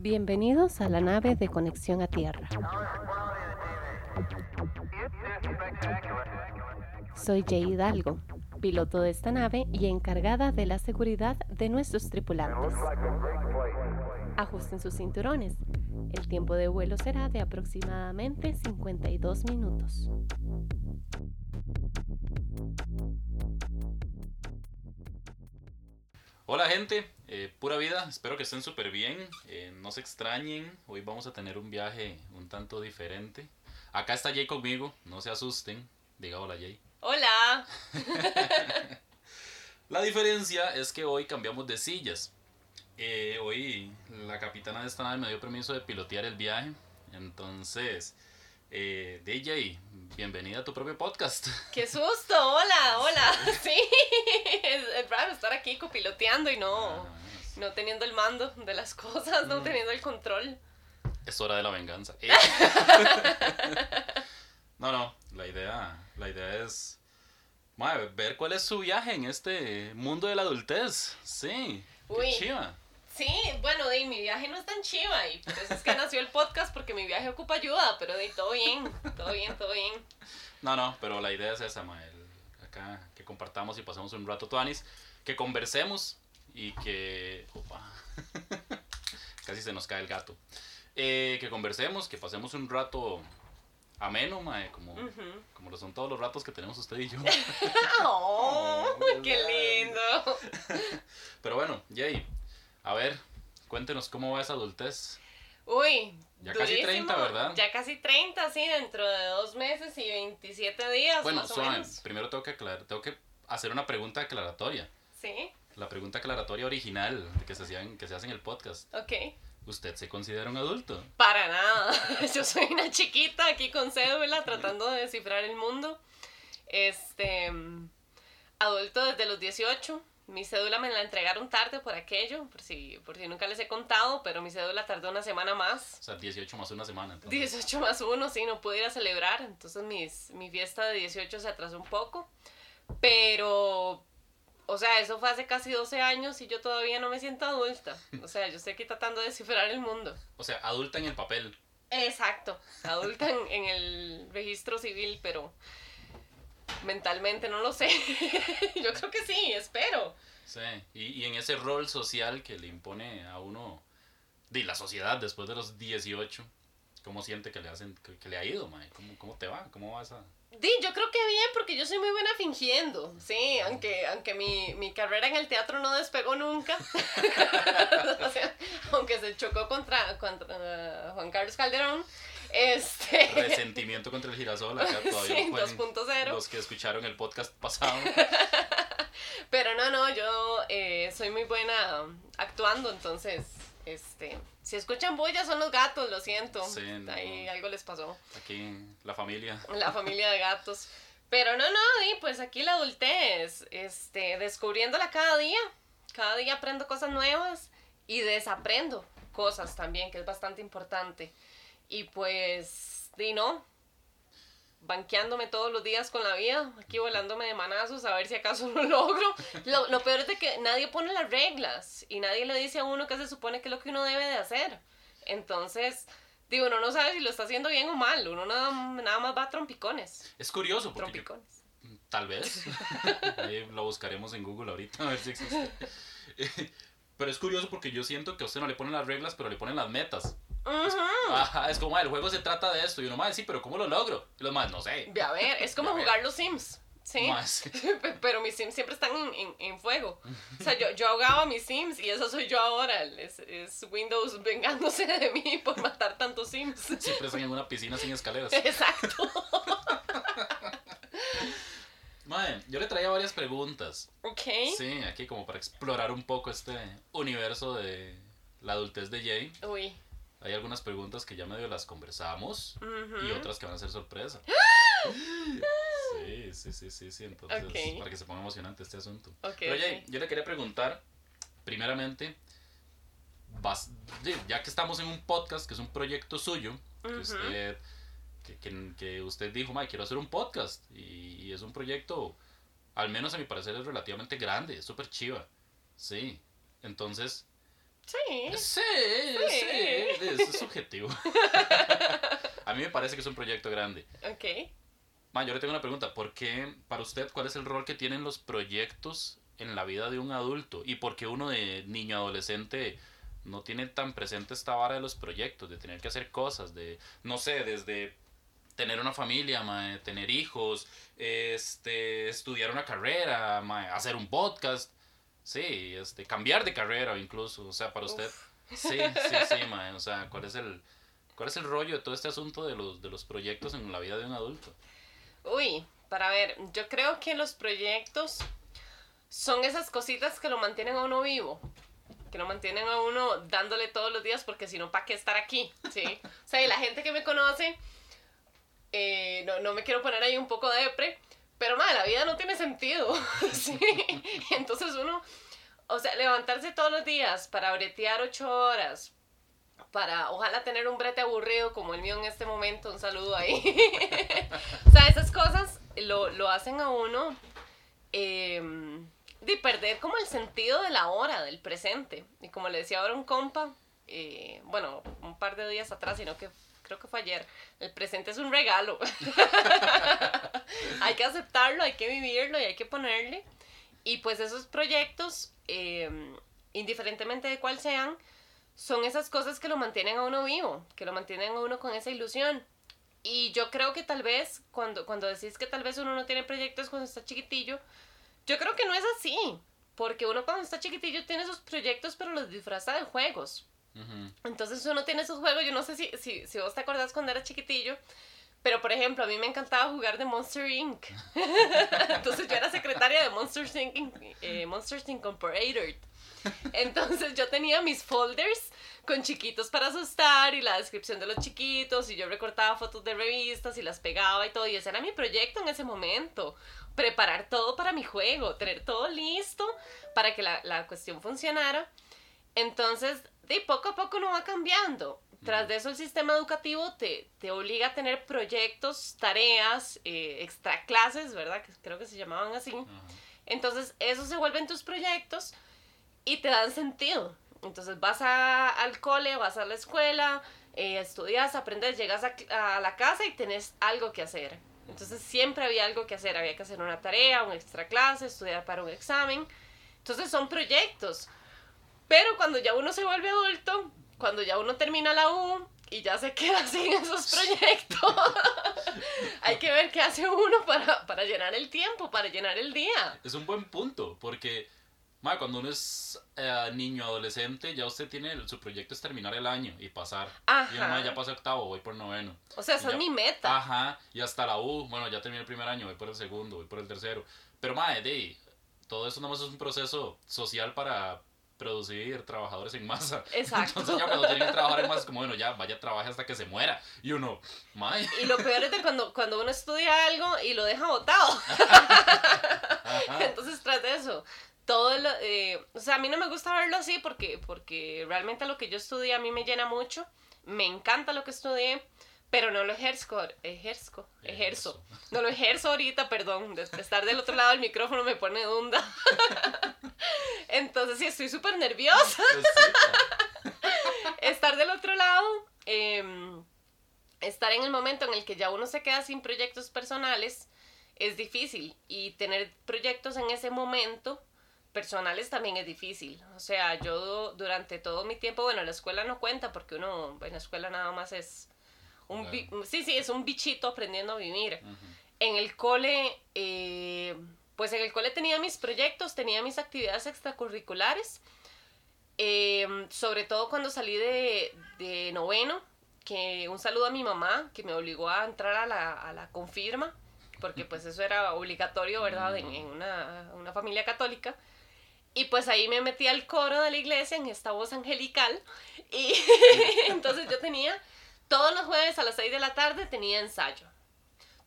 Bienvenidos a la nave de conexión a Tierra. Soy Jay Hidalgo, piloto de esta nave y encargada de la seguridad de nuestros tripulantes. Ajusten sus cinturones. El tiempo de vuelo será de aproximadamente 52 minutos. Hola gente, eh, pura vida, espero que estén súper bien, eh, no se extrañen, hoy vamos a tener un viaje un tanto diferente. Acá está Jay conmigo, no se asusten, diga hola Jay. Hola. La diferencia es que hoy cambiamos de sillas. Eh, hoy la capitana de esta nave me dio permiso de pilotear el viaje, entonces... Eh, DJ, bienvenida a tu propio podcast. ¡Qué susto! Hola, hola. Sí, es, raro estar aquí copiloteando y no, Ah, no teniendo el mando de las cosas, no teniendo el control. Es hora de la venganza. Eh. no, no, la idea, la idea es ver cuál es su viaje en este mundo de la adultez. Sí. qué Uy. chiva. Sí, bueno, de mi viaje no es tan chiva y por eso es que nació el podcast porque mi viaje ocupa ayuda, pero de todo bien, todo bien, todo bien. No, no, pero la idea es esa, mae, el- acá que compartamos y pasemos un rato tuanis, que conversemos y que opa, casi se nos cae el gato. Eh, que conversemos, que pasemos un rato ameno, mae, como como lo son todos los ratos que tenemos usted y yo. ¡Oh! Oh, ¡Qué lindo! Pero bueno, Jay, a ver, cuéntenos cómo va esa adultez. Uy, Ya casi durísimo. 30, ¿verdad? Ya casi 30, sí, dentro de dos meses y 27 días, Bueno, más o suave, menos. primero tengo que, aclarar, tengo que hacer una pregunta aclaratoria. Sí, La pregunta aclaratoria original que se, hacían, que se hace en el podcast. ok. ¿Usted se considera un adulto? Para nada. Yo soy una chiquita aquí con cédula tratando de descifrar el mundo. Este. Adulto desde los 18. Mi cédula me la entregaron tarde por aquello, por si, por si nunca les he contado, pero mi cédula tardó una semana más. O sea, 18 más una semana. entonces. 18 más 1, sí, no pude ir a celebrar. Entonces mis, mi fiesta de 18 se atrasó un poco. Pero, o sea, eso fue hace casi 12 años y yo todavía no me siento adulta. O sea, yo estoy aquí tratando de descifrar el mundo. O sea, adulta en el papel. Exacto, adulta en, en el registro civil, pero mentalmente no lo sé. Yo creo que sí, espero. Sí. Y, y en ese rol social que le impone a uno de la sociedad después de los 18. ¿Cómo siente que le hacen que, que le ha ido, mae? ¿Cómo, ¿Cómo te va? ¿Cómo va esa? Di, yo creo que bien, porque yo soy muy buena fingiendo, sí, aunque, aunque mi, mi carrera en el teatro no despegó nunca. O sea, aunque se chocó contra, contra uh, Juan Carlos Calderón. Este. Resentimiento contra el girasol. Acá todavía Sí, lo pueden- 2.0. Los que escucharon el podcast pasado. Pero no, no, yo eh, soy muy buena um, actuando, entonces, este, si escuchan bullas son los gatos, lo siento. Sí, no. Ahí algo les pasó. Aquí la familia. La familia de gatos. Pero no, no, y pues aquí la adultez, este, descubriéndola cada día. Cada día aprendo cosas nuevas y desaprendo cosas también, que es bastante importante. Y pues, di no, banqueándome todos los días con la vida, aquí volándome de manazos a ver si acaso lo logro. Lo, lo peor es de que nadie pone las reglas y nadie le dice a uno qué se supone que es lo que uno debe de hacer. Entonces, digo, uno no sabe si lo está haciendo bien o mal, uno nada, nada más va a trompicones. Es curioso porque yo- Trompicones. tal vez Ahí lo buscaremos en Google ahorita a ver si existe. Pero es curioso porque yo siento que a usted no le ponen las reglas, pero le ponen las metas. Ajá, es como, "Ah, el juego se trata de esto. Y uno más, sí, pero ¿cómo lo logro? Y los más, no sé. A ver, es como jugar los Sims. Sí. Más. Pero mis Sims siempre están en, en- en fuego. O sea, yo, yo ahogaba a mis Sims y eso soy yo ahora. Es, es Windows vengándose de mí por matar tantos Sims. Siempre están en una piscina sin escaleras. Exacto. Mae, yo le traía varias preguntas. Ok. Sí, aquí como para explorar un poco este universo de la adultez de Jay. Uy. Hay algunas preguntas que ya medio las conversamos Ujú. y otras que van a ser sorpresa. Sí, sí, sí, sí, sí. Entonces, Ok. para que se ponga emocionante este asunto. Ok, Pero Jay, ok. yo le quería preguntar, primeramente, bas- ya que estamos en un podcast que es un proyecto suyo, que Ujú. usted que, que- que usted dijo, "Mae, quiero hacer un podcast. Y, y es un proyecto, al menos a mi parecer, es relativamente grande, es súper chiva. Sí. Entonces, Sí. Sí, sí, es subjetivo. A mí me parece que es un proyecto grande. Ok. Ma, yo le tengo una pregunta. ¿Por qué, para usted, cuál es el rol que tienen los proyectos en la vida de un adulto? ¿Y por qué uno de niño adolescente no tiene tan presente esta vara de los proyectos, de tener que hacer cosas, de, no sé, desde tener una familia, ma, tener hijos, este, estudiar una carrera, ma, hacer un podcast? Sí, este, cambiar de carrera incluso, o sea, para usted. Uf. Sí, sí, sí, ma, o sea, ¿cuál es el... ¿Cuál es el rollo de todo este asunto de los, de los proyectos en la vida de un adulto? Uy, para ver, yo creo que los proyectos son esas cositas que lo mantienen a uno vivo, que lo mantienen a uno dándole todos los días, porque si no, ¿para qué estar aquí? ¿Sí? O sea, y la gente que me conoce, eh, no, no me quiero poner ahí un poco de depre, pero madre, la vida no tiene sentido. Entonces uno, o sea, levantarse todos los días para bretear ocho horas, para ojalá tener un brete aburrido como el mío en este momento, un saludo ahí. o sea, esas cosas lo, lo hacen a uno eh, de perder como el sentido de la hora, del presente. Y como le decía ahora un compa, eh, bueno, un par de días atrás, sino que creo que fue ayer, el presente es un regalo. hay que aceptarlo, hay que vivirlo y hay que ponerle. Y pues esos proyectos, eh, indiferentemente de cuál sean, son esas cosas que lo mantienen a uno vivo, que lo mantienen a uno con esa ilusión. Y yo creo que tal vez, cuando, cuando decís que tal vez uno no tiene proyectos cuando está chiquitillo, yo creo que no es así. Porque uno cuando está chiquitillo tiene sus proyectos, pero los disfraza de juegos. Entonces uno tiene esos juegos, yo no sé si, si, si vos te acordás cuando era chiquitillo, pero por ejemplo, a mí me encantaba jugar de Monster Inc. Entonces yo era secretaria de Monster Inc. eh, Monsters Incorporated. Entonces yo tenía mis folders con chiquitos para asustar y la descripción de los chiquitos y yo recortaba fotos de revistas y las pegaba y todo y ese era mi proyecto en ese momento. Preparar todo para mi juego, tener todo listo para que la, la cuestión funcionara. Entonces, de poco a poco uno va cambiando. Tras de eso, el sistema educativo te, te obliga a tener proyectos, tareas, eh, extra clases, ¿verdad? Que creo que se llamaban así. Entonces, esos se vuelven tus proyectos y te dan sentido. Entonces, vas a- al cole, vas a la escuela, eh, estudias, aprendes, llegas a, a la casa y tenés algo que hacer. Entonces, siempre había algo que hacer. Había que hacer una tarea, una extra clase, estudiar para un examen. Entonces, son proyectos. Pero cuando ya uno se vuelve adulto, cuando ya uno termina la U y ya se queda sin esos proyectos, hay que ver qué hace uno para, para llenar el tiempo, para llenar el día. Es un buen punto, porque ma, cuando uno es eh, niño, adolescente, ya usted tiene, su proyecto es terminar el año y pasar. Ajá. Y ma, ya pasé octavo, voy por noveno. O sea, esa es mi meta. Ajá, y hasta la U, bueno, ya terminé el primer año, voy por el segundo, voy por el tercero. Pero, madre, todo eso nada más es un proceso social para producir trabajadores en masa. Exacto. Entonces ya cuando tienen que trabajar en masa es como, bueno, ya, vaya, trabaje hasta que se muera. Y uno, madre, Y lo peor es de cuando, cuando uno estudia algo y lo deja botado. Entonces, tras de eso, todo lo, eh, o sea, a mí no me gusta verlo así porque, porque realmente lo que yo estudié a mí me llena mucho. Me encanta lo que estudié, pero no lo ejerzo, ejerzo, ejerzo. No lo ejerzo ahorita, perdón, de, estar del otro lado del micrófono me pone dunda. Entonces, sí, estoy súper nerviosa. Pues sí, estar del otro lado, em, estar en el momento en el que ya uno se queda sin proyectos personales, es difícil. Y tener proyectos en ese momento personales también es difícil. O sea, yo durante todo mi tiempo, bueno, la escuela no cuenta porque uno en la escuela nada más es un... sí, sí, es un bichito aprendiendo a vivir. En el cole, eh, pues en el cole tenía mis proyectos, tenía mis actividades extracurriculares. Eh, sobre todo cuando salí de, de noveno, que un saludo a mi mamá, que me obligó a entrar a la, a la confirma, porque pues eso era obligatorio, ¿verdad? En, en una, una familia católica. Y pues ahí me metí al coro de la iglesia en esta voz angelical. Y entonces yo tenía, todos los jueves a las 6 de la tarde tenía ensayo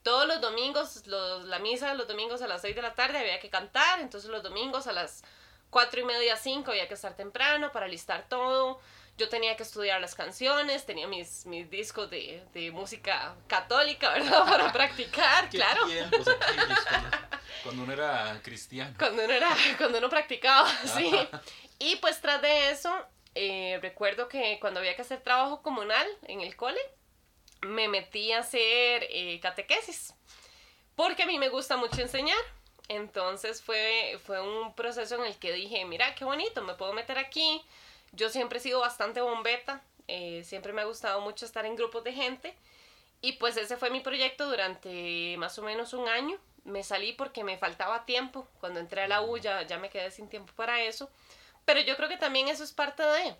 todos los domingos, los- la misa los domingos a las 6 de la tarde había que cantar, entonces los domingos a las 4 y media, 5 había que estar temprano para listar todo. Yo tenía que estudiar las canciones, tenía mis, mis discos de, de música católica, ¿verdad? Para practicar, ¿Qué claro. tiempos cuando, cuando uno era cristiano. Cuando uno, era, cuando uno practicaba, sí. Y pues tras de eso, eh, recuerdo que cuando había que hacer trabajo comunal en el cole, me metí a hacer eh, catequesis, porque a mí me gusta mucho enseñar. Entonces fue, fue un proceso en el que dije, mira, qué bonito, me puedo meter aquí. Yo siempre he sido bastante bombeta, eh, siempre me ha gustado mucho estar en grupos de gente. Y pues ese fue mi proyecto durante más o menos un año. Me salí porque me faltaba tiempo. Cuando entré a la U ya, ya me quedé sin tiempo para eso. Pero yo creo que también eso es parte de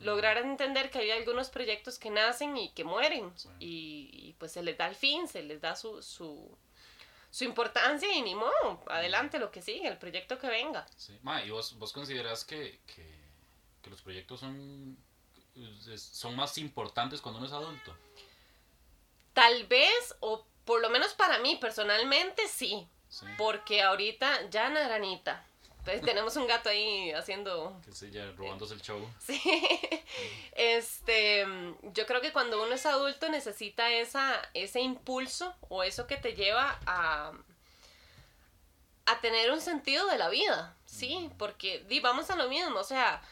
lograr entender que hay algunos proyectos que nacen y que mueren. Y, y, pues se les da el fin, se les da su, su, su importancia y ni modo, adelante lo que sigue, el proyecto que venga. Sí. Ma, ¿y vos, vos considerás que, que, que los proyectos son, son más importantes cuando uno es adulto? Tal vez, o por lo menos para mí personalmente, sí. Sí. Porque ahorita ya Naranita. Pues tenemos un gato ahí haciendo. Que se ya robándose el show. Sí. Este. Yo creo que cuando uno es adulto necesita esa, ese impulso o eso que te lleva a. a tener un sentido de la vida. Sí. Porque, di, vamos a lo mismo. O sea.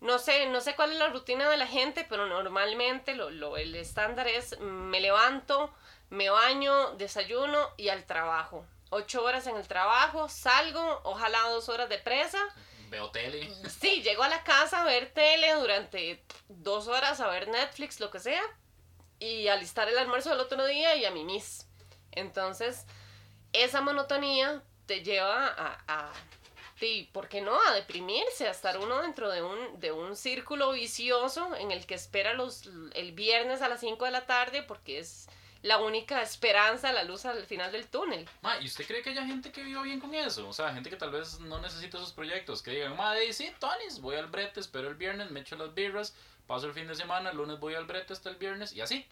No sé, no sé cuál es la rutina de la gente, pero normalmente lo, lo, el estándar es me levanto, me baño, desayuno y al trabajo. Ocho horas en el trabajo, salgo, ojalá dos horas de presa. Veo tele. Sí, llego a la casa a ver tele durante dos horas, a ver Netflix, lo que sea, y alistar el almuerzo del otro día y a mis. Entonces, esa monotonía te lleva a, a sí, ¿por qué no? A deprimirse, a estar uno dentro de un, de un círculo vicioso en el que espera los, el viernes a las 5 de la tarde porque es la única esperanza, la luz al final del túnel. Ma, ¿y usted cree que haya gente que viva bien con eso? O sea, gente que tal vez no necesita esos proyectos, que digan, madre, sí, Tonis, voy al brete, espero el viernes, me echo las birras, paso el fin de semana, el lunes voy al brete hasta el viernes, y así.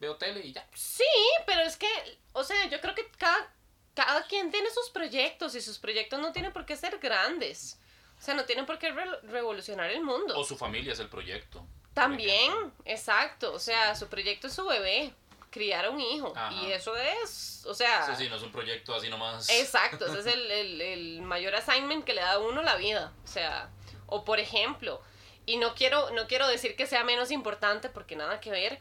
Veo tele y ya. Sí, pero es que, o sea, yo creo que cada, cada quien tiene sus proyectos y sus proyectos no tienen por qué ser grandes. O sea, no tienen por qué re- revolucionar el mundo. O su familia es el proyecto. También, exacto. O sea, su proyecto es su bebé, criar a un hijo. Ajá. Y eso es, o sea, Sí, sí, no es un proyecto así nomás. exacto. Ese es el, el, el mayor assignment que le da a uno la vida. O sea, o por ejemplo, y no quiero, no quiero decir que sea menos importante porque nada que ver,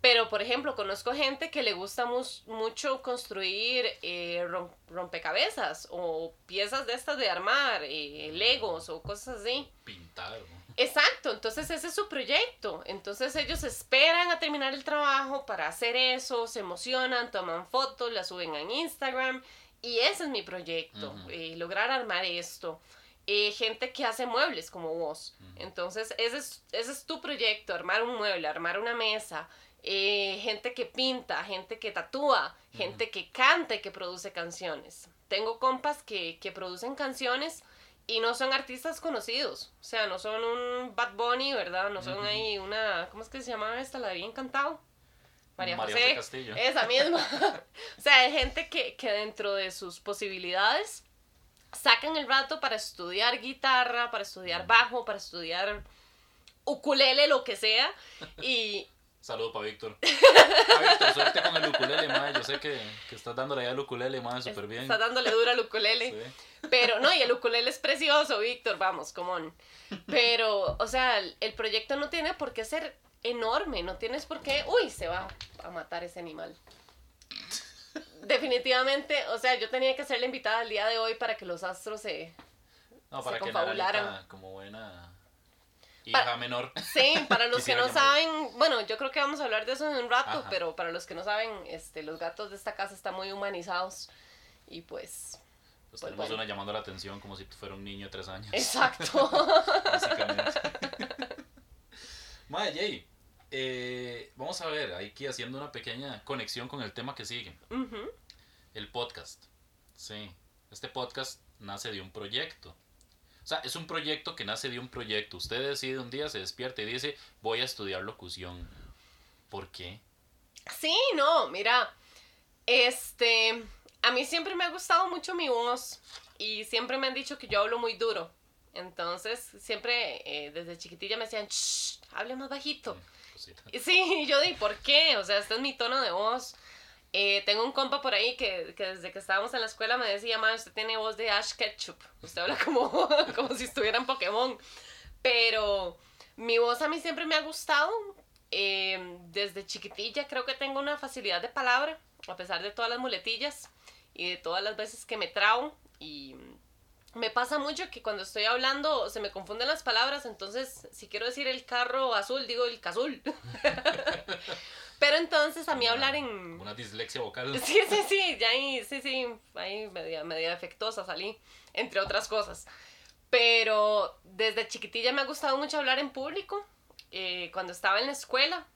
pero, por ejemplo, conozco gente que le gusta mucho construir eh, rom- rompecabezas o piezas de estas de armar, eh, legos o cosas así. Pintar, ¿no? Exacto, entonces ese es su proyecto. Entonces ellos esperan a terminar el trabajo para hacer eso, se emocionan, toman fotos, las suben en Instagram y ese es mi proyecto, eh, lograr armar esto. Eh, gente que hace muebles como vos. Entonces ese es, ese es tu proyecto, armar un mueble, armar una mesa. Eh, gente que pinta, gente que tatúa, gente que canta y que produce canciones. Tengo compas que, que producen canciones y no son artistas conocidos. O sea, no son un Bad Bunny, ¿verdad? No son ahí una. ¿Cómo es que se llamaba esta? La de bien cantado. María, María José. José Castillo. Esa misma. o sea, hay gente que, que dentro de sus posibilidades sacan el rato para estudiar guitarra, para estudiar bajo, para estudiar ukulele, lo que sea. Y, Saludo para Víctor. Víctor, suerte con el ukulele, madre. Yo sé que, que estás dándole ahí al ukulele, madre, súper bien. Está dándole dura al ukulele. Sí. Pero no, y el ukulele es precioso, Víctor, vamos, come on. Pero, o sea, el, proyecto no tiene por qué ser enorme, no tienes por qué, uy, se va a matar ese animal. Definitivamente, o sea, yo tenía que ser la invitada el día de hoy para que los astros se... No, Se para que confabularan. Naralita, como buena hija Pa- menor. Sí, para los que no llamar. saben, bueno, yo creo que vamos a hablar de eso en un rato, Ajá. pero para los que no saben, este, los gatos de esta casa están muy humanizados y pues, Pues Pues tenemos bueno. una llamando la atención como si fuera un niño de tres años. exacto. Básicamente. Madre Jay, eh, vamos a ver, aquí haciendo una pequeña conexión con el tema que sigue. Ujú. El podcast. Sí. Este podcast nace de un proyecto. O sea, es un proyecto que nace de un proyecto. Usted decide un día, se despierta y dice, voy a estudiar locución. ¿Por qué? Sí, no, mira, este, a mí siempre me ha gustado mucho mi voz y siempre me han dicho que yo hablo muy duro. Entonces, siempre eh, desde chiquitilla me decían, shh, hable más bajito. Cosita. Y Sí, yo di, ¿por qué? O sea, este es mi tono de voz. Eh, tengo un compa por ahí que, que desde que estábamos en la escuela me decía, ma, usted tiene voz de Ash Ketchup. Usted habla como, como si estuviera en Pokémon. Pero, Mi voz a mí siempre me ha gustado. eh, desde chiquitilla creo que tengo una facilidad de palabra, a pesar de todas las muletillas y de todas las veces que me trabo. Y me pasa mucho que cuando estoy hablando se me confunden las palabras, entonces si quiero decir el carro azul, digo el cazul. Pero entonces a mí hablar en... Una dislexia vocal. Sí, sí, sí, ya ahí, sí, sí, ahí media, media defectuosa salí, entre otras cosas. Pero desde chiquitilla me ha gustado mucho hablar en público. Eh, cuando estaba en la escuela,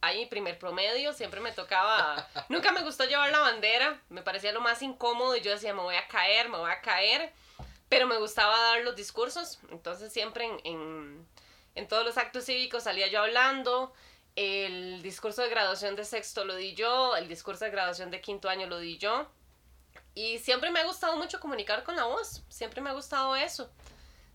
ahí primer promedio, siempre me tocaba... Nunca me gustó llevar la bandera, me parecía lo más incómodo y yo decía, me voy a caer, me voy a caer. Pero me gustaba dar los discursos, entonces siempre en, en, en todos los actos cívicos salía yo hablando. El discurso de graduación de sexto lo di yo, el discurso de graduación de quinto año lo di yo. Y siempre me ha gustado mucho comunicar con la voz, siempre me ha gustado eso.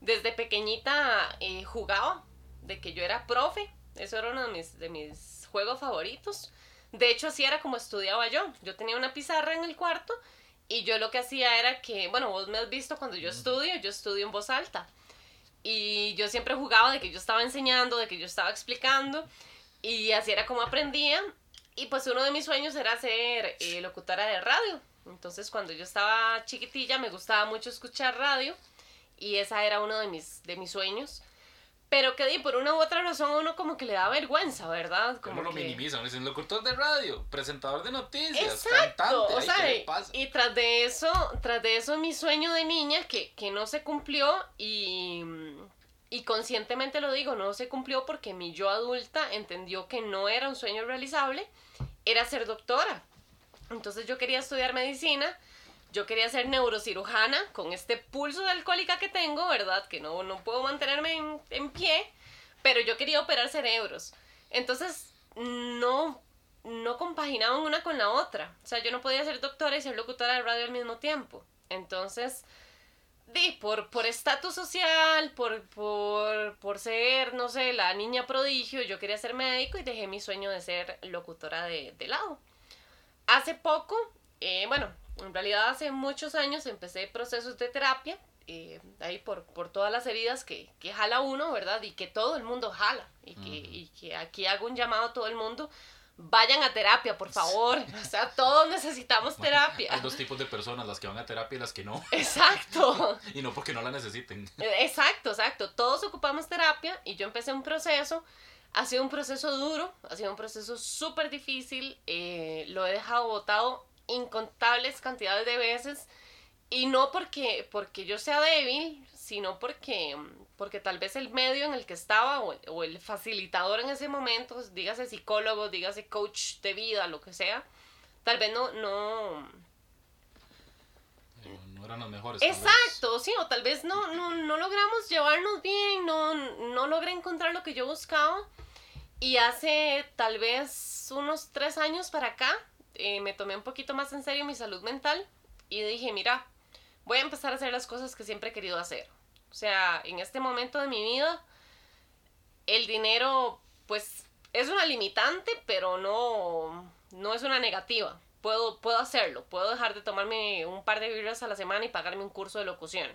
Desde pequeñita eh, jugaba, de que yo era profe, eso era uno de mis, de mis juegos favoritos. De hecho, así era como estudiaba yo. Yo tenía una pizarra en el cuarto y yo lo que hacía era que, bueno, vos me has visto cuando yo estudio, yo estudio en voz alta. Y yo siempre jugaba de que yo estaba enseñando, de que yo estaba explicando. Y así era como aprendía. Y pues uno de mis sueños era ser eh, locutora de radio. Entonces cuando yo estaba chiquitilla me gustaba mucho escuchar radio. Y esa era uno de mis, de mis sueños. Pero que di, por una u otra razón uno como que le da vergüenza, ¿verdad? Como Como lo que... minimizan, dicen locutor de radio, presentador de noticias, Exacto, cantante, o sea, ¿qué le pasa? y tras de eso, tras de eso mi sueño de niña que, que no se cumplió y, y conscientemente lo digo, no se cumplió porque mi yo adulta entendió que no era un sueño realizable, era ser doctora. Entonces yo quería estudiar medicina, yo quería ser neurocirujana con este pulso de alcohólica que tengo, ¿verdad? Que no, no puedo mantenerme en, en pie, pero yo quería operar cerebros. Entonces no, no compaginaban una con la otra. O sea, yo no podía ser doctora y ser locutora de radio al mismo tiempo. Entonces, di, por por estatus social, por, por, por ser, no sé, la niña prodigio, yo quería ser médico y dejé mi sueño de ser locutora de, de lado. Hace poco, eh, bueno, en realidad hace muchos años empecé procesos de terapia, eh, ahí por, por todas las heridas que, que jala uno, ¿verdad? Y que todo el mundo jala. Y que, y que aquí hago un llamado a todo el mundo. Vayan a terapia, por favor. O sea, todos necesitamos terapia. Hay dos tipos de personas, las que van a terapia y las que no. Exacto. Y no porque no la necesiten. Exacto, exacto. Todos ocupamos terapia y yo empecé un proceso. Ha sido un proceso duro, ha sido un proceso súper difícil. eh, lo he dejado botado incontables cantidades de veces. Y no porque, porque yo sea débil, sino porque, porque tal vez el medio en el que estaba o el, o el facilitador en ese momento, pues, dígase psicólogo, dígase coach de vida, lo que sea, tal vez no, no, No eran las mejores. Exacto, sí, o tal vez no, no, no logramos llevarnos bien, no, no logré encontrar lo que yo buscaba. Y hace tal vez unos tres años para acá, eh, me tomé un poquito más en serio mi salud mental y dije, mira, voy a empezar a hacer las cosas que siempre he querido hacer. O sea, en este momento de mi vida, el dinero, pues, es una limitante, pero no, no es una negativa. Puedo, puedo hacerlo, puedo dejar de tomarme un par de birras a la semana y pagarme un curso de locución.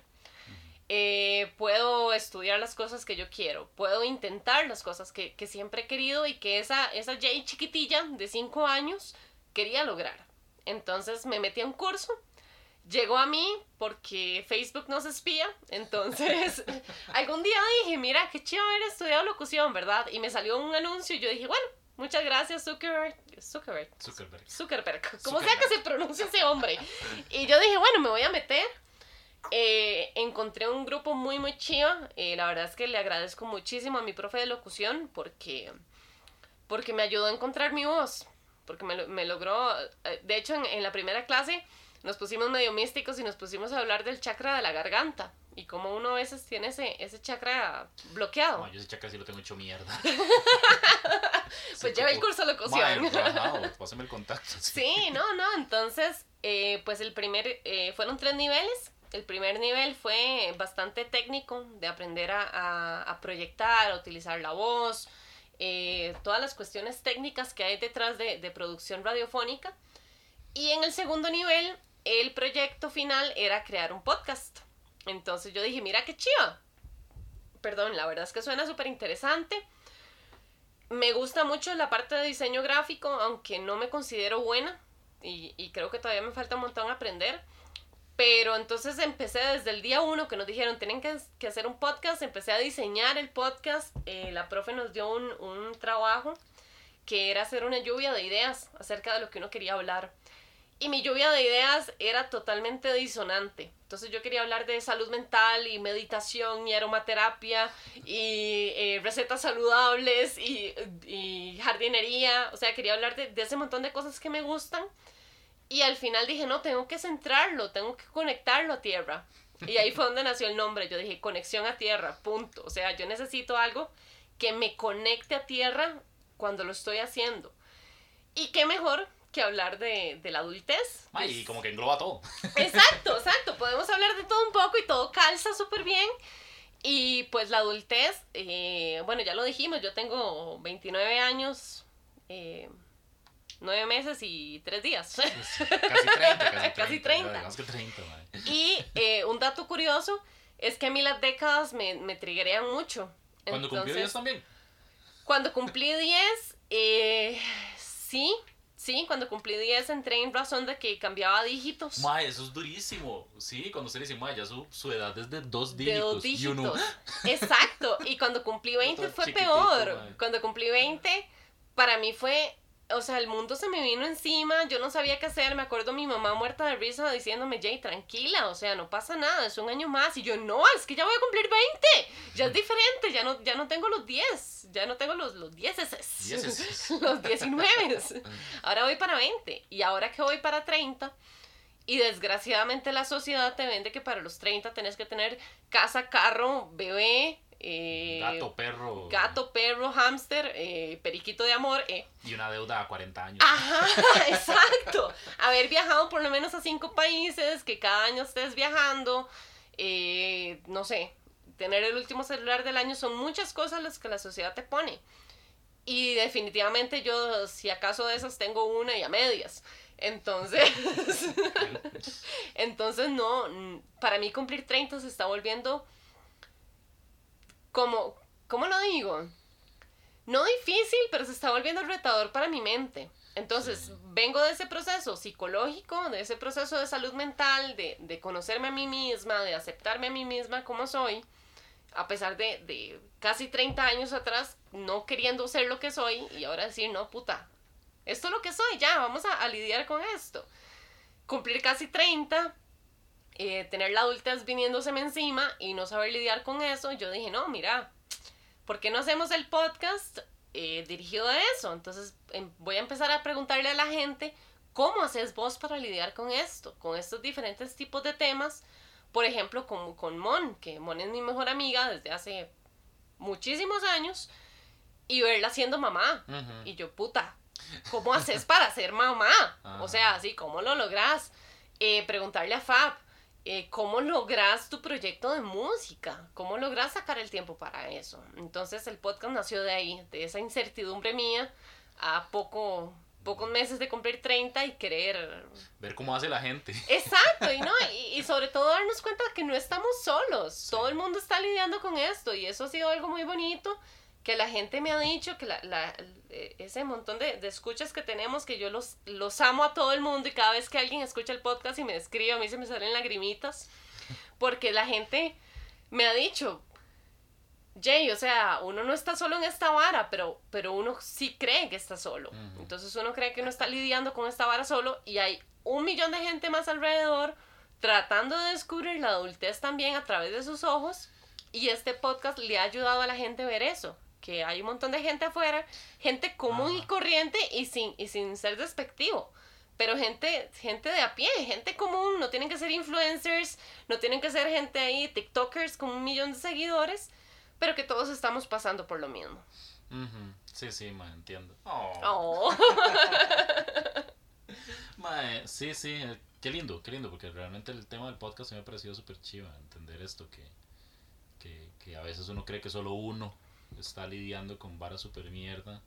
Eh, puedo estudiar las cosas que yo quiero, puedo intentar las cosas que, que siempre he querido y que esa, esa Jay chiquitilla de 5 años quería lograr. Entonces me metí a un curso, llegó a mí porque Facebook nos espía, entonces algún día dije, mira, qué chido haber estudiado locución, ¿verdad? Y me salió un anuncio y yo dije, bueno, muchas gracias Zuckerberg, Zuckerberg, Zuckerberg. Zuckerberg, como sea que se pronuncie ese hombre. Y yo dije, bueno, me voy a meter. Eh, encontré un grupo muy, muy chido. Eh, la verdad es que le agradezco muchísimo a mi profe de locución porque, porque me ayudó a encontrar mi voz. Porque me, me logró. eh, De hecho, en, en la primera clase nos pusimos medio místicos y nos pusimos a hablar del chakra de la garganta. Y como uno a veces tiene ese, ese chakra bloqueado. No, yo ese chaca sí lo tengo hecho mierda. pues lleva el curso de locución. Ajá, pásame el contacto. Sí, no, no, entonces, eh, pues el primer, eh, fueron tres niveles. El primer nivel fue bastante técnico, de aprender a, a- a proyectar, a utilizar la voz, eh, todas las cuestiones técnicas que hay detrás de, de producción radiofónica. Y en el segundo nivel, el proyecto final era crear un podcast. Entonces yo dije, mira qué chido. Perdón, la verdad es que suena súper interesante. Me gusta mucho la parte de diseño gráfico, aunque no me considero buena y, creo que todavía me falta un montón aprender. Pero entonces empecé desde el día uno que nos dijeron, tienen que, que hacer un podcast, empecé a diseñar el podcast, eh, la profe nos dio un, un trabajo que era hacer una lluvia de ideas acerca de lo que uno quería hablar. Y mi lluvia de ideas era totalmente disonante. Entonces yo quería hablar de salud mental y meditación y aromaterapia y eh, recetas saludables y, y, jardinería. O sea, quería hablar de, de, ese montón de cosas que me gustan. Y al final dije, no, tengo que centrarlo, tengo que conectarlo a tierra. Y ahí fue donde nació el nombre. Yo dije, conexión a tierra, punto. O sea, yo necesito algo que me conecte a tierra cuando lo estoy haciendo. Y qué mejor que hablar de, de la adultez. Ay, pues, y como que engloba todo. Exacto, exacto. Podemos hablar de todo un poco y todo calza súper bien. Y pues la adultez, eh, bueno, ya lo dijimos, yo tengo 29 años, eh, 9 meses y 3 días. Casi 30, casi 30. Casi 30. Casi 30 y eh, un dato curioso es que a mí las décadas me, me mucho. ¿Cuando cumplió 10 también? Cuando cumplí 10, eh, sí, Sí, cuando cumplí 10 entré en razón de que cambiaba dígitos. Mae, eso es durísimo. Sí, cuando usted dice, mae, ya su, su edad es de dos dígitos. De dos dígitos. Y uno... Exacto. Y cuando cumplí 20 fue peor. Cuando cumplí 20, para mí fue o sea, el mundo se me vino encima, yo no sabía qué hacer, me acuerdo mi mamá muerta de risa diciéndome, Jay, tranquila, o sea, no pasa nada, es un año más, y yo, no, es que ya voy a cumplir 20, ya es diferente, ya no, ya no tengo los 10, ya no tengo los, los 10, los 19, ahora voy para 20, y ahora que voy para 30, y desgraciadamente la sociedad te vende que para los 30 tenés que tener casa, carro, bebé, eh, gato, perro. Gato, perro, hámster, eh, periquito de amor. Eh. Y una deuda a 40 años. Ajá, exacto. Haber viajado por lo menos a cinco países, que cada año estés viajando, eh, no sé, tener el último celular del año, son muchas cosas las que la sociedad te pone. Y definitivamente yo, si acaso de esas, tengo una y a medias. Entonces, entonces no, para mí cumplir 30 se está volviendo como, ¿cómo lo digo? No difícil, pero se está volviendo retador para mi mente. Entonces, sí. vengo de ese proceso psicológico, de ese proceso de salud mental, de, de, conocerme a mí misma, de aceptarme a mí misma como soy, a pesar de, de casi 30 años atrás no queriendo ser lo que soy y ahora decir, no, puta, esto es lo que soy, ya, vamos a, a lidiar con esto. Cumplir casi 30, eh, tener la adultez viniéndoseme encima y no saber lidiar con eso, yo dije, no, mira, ¿por qué no hacemos el podcast eh, dirigido a eso? Entonces em, voy a empezar a preguntarle a la gente, ¿cómo haces vos para lidiar con esto? Con estos diferentes tipos de temas. Por ejemplo, con, con Mon, que Mon es mi mejor amiga desde hace muchísimos años, y verla siendo mamá. Uh -huh. Y yo, puta, ¿cómo haces para ser mamá? Uh -huh. O sea, así, ¿cómo lo logras? Eh, preguntarle a Fab, eh, ¿cómo logras tu proyecto de música? ¿Cómo logras sacar el tiempo para eso? Entonces el podcast nació de ahí, de esa incertidumbre mía, a poco, pocos meses de cumplir 30 y querer... Ver cómo hace la gente. Exacto, y, no, y, y sobre todo darnos cuenta que no estamos solos, sí. todo el mundo está lidiando con esto y eso ha sido algo muy bonito que la gente me ha dicho que la, la, ese montón de, de, escuchas que tenemos, que yo los, los amo a todo el mundo y cada vez que alguien escucha el podcast y me escribe, a mí se me salen lagrimitas, porque la gente me ha dicho, Jay, o sea, uno no está solo en esta vara, pero, pero uno sí cree que está solo. Uh -huh. Entonces uno cree que uno está lidiando con esta vara solo y hay un millón de gente más alrededor tratando de descubrir la adultez también a través de sus ojos. Y este podcast le ha ayudado a la gente a ver eso, que hay un montón de gente afuera, gente común y corriente y sin, y sin ser despectivo. Pero gente, gente de a pie, gente común, no tienen que ser influencers, no tienen que ser gente ahí, TikTokers con un millón de seguidores, pero que todos estamos pasando por lo mismo. Uh -huh. Sí, sí, ma, entiendo. Oh. oh. ma, sí, sí, eh, qué lindo, qué lindo, porque realmente el tema del podcast me ha parecido súper chiva, entender esto, que, que, que a veces uno cree que solo uno está lidiando con varas super mierda.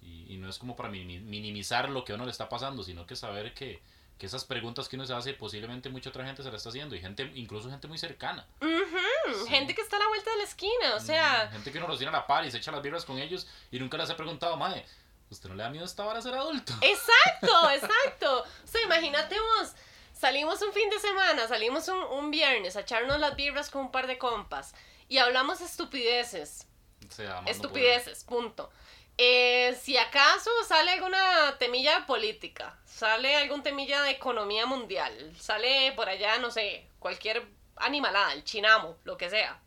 Y, y, no es como para minimizar lo que a uno le está pasando, sino que saber que, que esas preguntas que uno se hace posiblemente mucha otra gente se la está haciendo y gente incluso gente muy cercana. Uh -huh. Sí. Gente que está a la vuelta de la esquina, o sea. Mm, gente que uno los tiene a la par y se echa las birras con ellos y nunca les ha preguntado, madre, ¿usted no le da miedo a esta vara ser adulto? Exacto, exacto. O sea, imagínate vos. Salimos un fin de semana, salimos un, un viernes a echarnos las birras con un par de compas y hablamos estupideces. Sea, Estupideces, punto. Eh, si acaso sale alguna temilla política, sale algún temilla de economía mundial, sale por allá, no sé, cualquier animalada, el chinamo, lo que sea.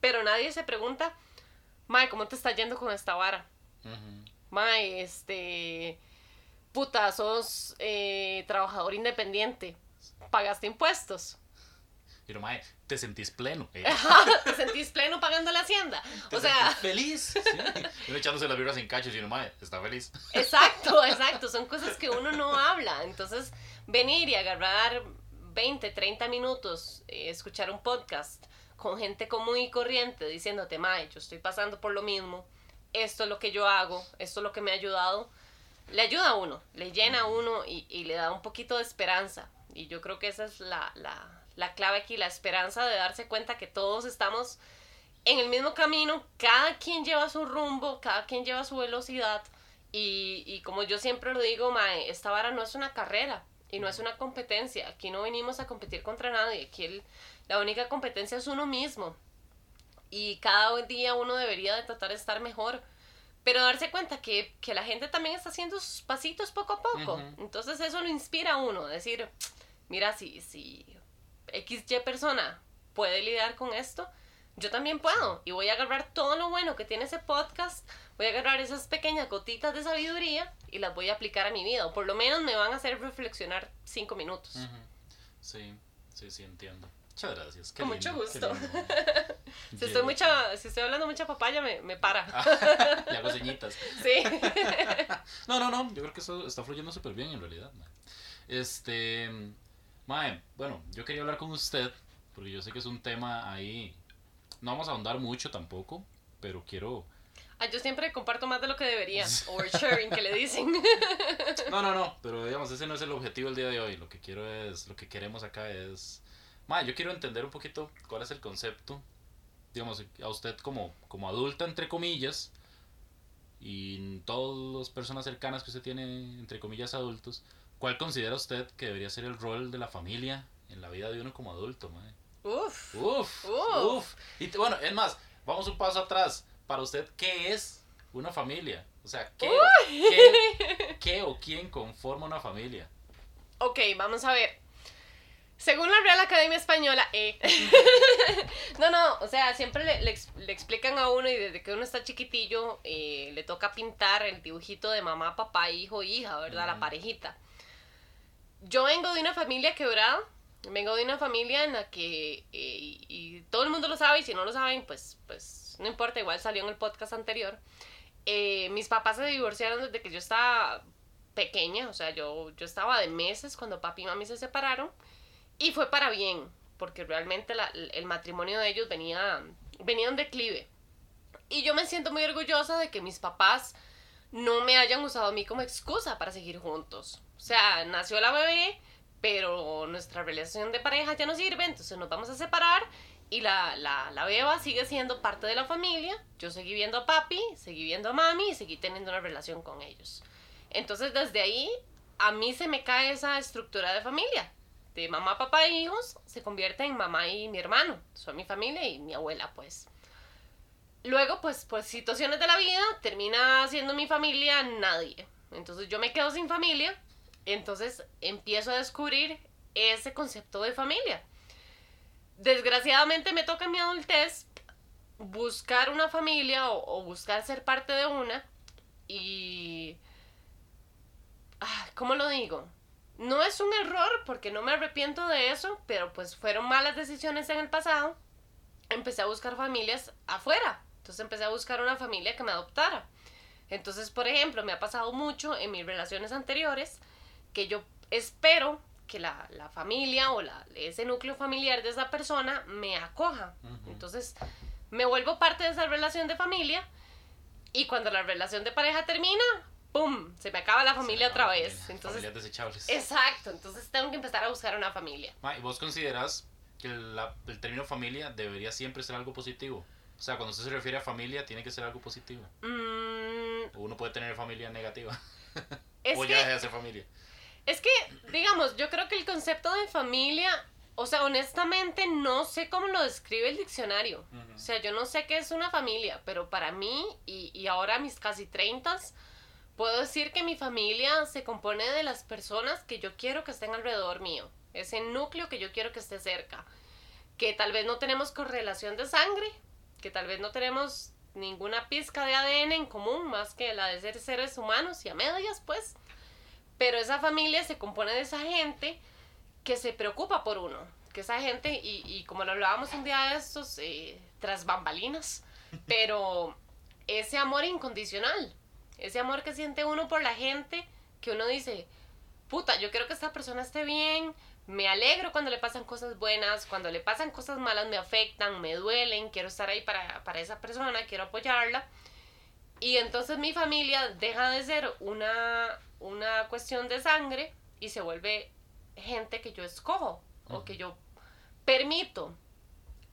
Pero nadie se pregunta, Mae, ¿cómo te está yendo con esta vara? Ujú. Mae, este. Puta, sos eh, trabajador independiente. Pagaste impuestos. No, madre, te sentís pleno. eh. Te sentís pleno pagando la hacienda. Te O sea, feliz. Sí. Y uno echándose las birras en cachos y no, madre, está feliz. exacto, exacto. Son cosas que uno no habla. Entonces, venir y agarrar 20, 30 minutos, eh, escuchar un podcast con gente común y corriente diciéndote, Mae, yo estoy pasando por lo mismo. Esto es lo que yo hago. Esto es lo que me ha ayudado. Le ayuda a uno, le llena a uno y, y le da un poquito de esperanza. Y yo creo que esa es la, la, la clave aquí, la esperanza de darse cuenta que todos estamos en el mismo camino, cada quien lleva su rumbo, cada quien lleva su velocidad. Y, y como yo siempre lo digo, Mae, esta vara no es una carrera y no es una competencia. Aquí no venimos a competir contra nadie. Aquí el- la única competencia es uno mismo. Y cada día uno debería de tratar de estar mejor. Pero darse cuenta que, que la gente también está haciendo sus pasitos poco a poco. Entonces eso lo inspira a uno. Decir, mira, si, si XY persona puede lidiar con esto, yo también puedo. Y voy a agarrar todo lo bueno que tiene ese podcast, voy a agarrar esas pequeñas gotitas de sabiduría y las voy a aplicar a mi vida. O por lo menos me van a hacer reflexionar cinco minutos. Ujú. Sí, sí, sí, entiendo. Muchas gracias. Qué Con mucho lindo, gusto. Si estoy, mucha, si estoy hablando mucha papaya, me, me para. Le hago ceñitas. Sí. No, no, no. Yo creo que eso está fluyendo súper bien en realidad. Este. Mae, bueno, yo quería hablar con usted. Porque yo sé que es un tema ahí. No vamos a ahondar mucho tampoco. Pero quiero. Ah, yo siempre comparto más de lo que debería. O sharing, que le dicen. No, no, no. Pero digamos, ese no es el objetivo el día de hoy. Lo que quiero es. Lo que queremos acá es. Mae, yo quiero entender un poquito cuál es el concepto. Digamos, a usted como, como adulta, entre comillas. Y todas las personas cercanas que usted tiene, entre comillas, adultos. ¿Cuál considera usted que debería ser el rol de la familia en la vida de uno como adulto, mae? Uf. Uf, Uf. uf. Y bueno, es más, vamos un paso atrás. Para usted, ¿qué es una familia? O sea, ¿qué, o- qué, qué o quién conforma una familia? Ok, vamos a ver. Según la Real Academia Española, eh. no, no, o sea, siempre le, le ex- le explican a uno y desde que uno está chiquitillo eh, le toca pintar el dibujito de mamá, papá, hijo, hija, ¿verdad? La parejita. Yo vengo de una familia quebrada, vengo de una familia en la que, eh, y, y todo el mundo lo sabe y si no lo saben, pues, pues no importa, igual salió en el podcast anterior. Eh, mis papás se divorciaron desde que yo estaba pequeña, o sea, yo, yo estaba de meses cuando papi y mami se separaron y fue para bien, porque realmente la- el matrimonio de ellos venía, venía en declive. Y yo me siento muy orgullosa de que mis papás no me hayan usado a mí como excusa para seguir juntos. O sea, nació la bebé, pero nuestra relación de pareja ya no sirve, entonces nos vamos a separar y la, la, la beba sigue siendo parte de la familia. Yo seguí viendo a papi, seguí viendo a mami y seguí teniendo una relación con ellos. Entonces desde ahí a mí se me cae esa estructura de familia. De mamá, papá e hijos se convierte en mamá y mi hermano. Son mi familia y mi abuela, pues. Luego, pues, pues situaciones de la vida, termina siendo mi familia nadie. Entonces yo me quedo sin familia. Entonces empiezo a descubrir ese concepto de familia. Desgraciadamente me toca mi adultez buscar una familia o, o buscar ser parte de una. Y... Ah, ¿Cómo lo digo? No es un error porque no me arrepiento de eso, pero pues fueron malas decisiones en el pasado. Empecé a buscar familias afuera. Entonces empecé a buscar una familia que me adoptara. Entonces, por ejemplo, me ha pasado mucho en mis relaciones anteriores que yo espero que la, la familia o la, ese núcleo familiar de esa persona me acoja. Ujú. Entonces, me vuelvo parte de esa relación de familia y cuando la relación de pareja termina, ¡pum! Se me acaba la familia Se otra acaba la vez. familia. Entonces, Familias desechables. exacto. Entonces tengo que empezar a buscar una familia. Ma, ¿Y vos consideras que la- el término familia debería siempre ser algo positivo. O sea, cuando usted se refiere a familia, tiene que ser algo positivo. Mm, Uno puede tener familia negativa. es o que ya deja de ser familia. Es que, digamos, yo creo que el concepto de familia, o sea, honestamente no sé cómo lo describe el diccionario. O sea, yo no sé qué es una familia, pero para mí, y, y ahora mis casi 30, puedo decir que mi familia se compone de las personas que yo quiero que estén alrededor mío. Ese núcleo que yo quiero que esté cerca. Que tal vez no tenemos correlación de sangre, que tal vez no tenemos ninguna pizca de ADN en común, más que la de ser seres humanos y a medias, pues. Pero esa familia se compone de esa gente que se preocupa por uno. Que esa gente, y, y como lo hablábamos un día de estos, eh, tras bambalinas, pero ese amor incondicional, ese amor que siente uno por la gente, que uno dice, puta, yo quiero que esta persona esté bien, me alegro cuando le pasan cosas buenas, cuando le pasan cosas malas me afectan, me duelen, quiero estar ahí para, para esa persona, quiero apoyarla. Y entonces mi familia deja de ser una, una cuestión de sangre y se vuelve gente que yo escojo o que yo permito.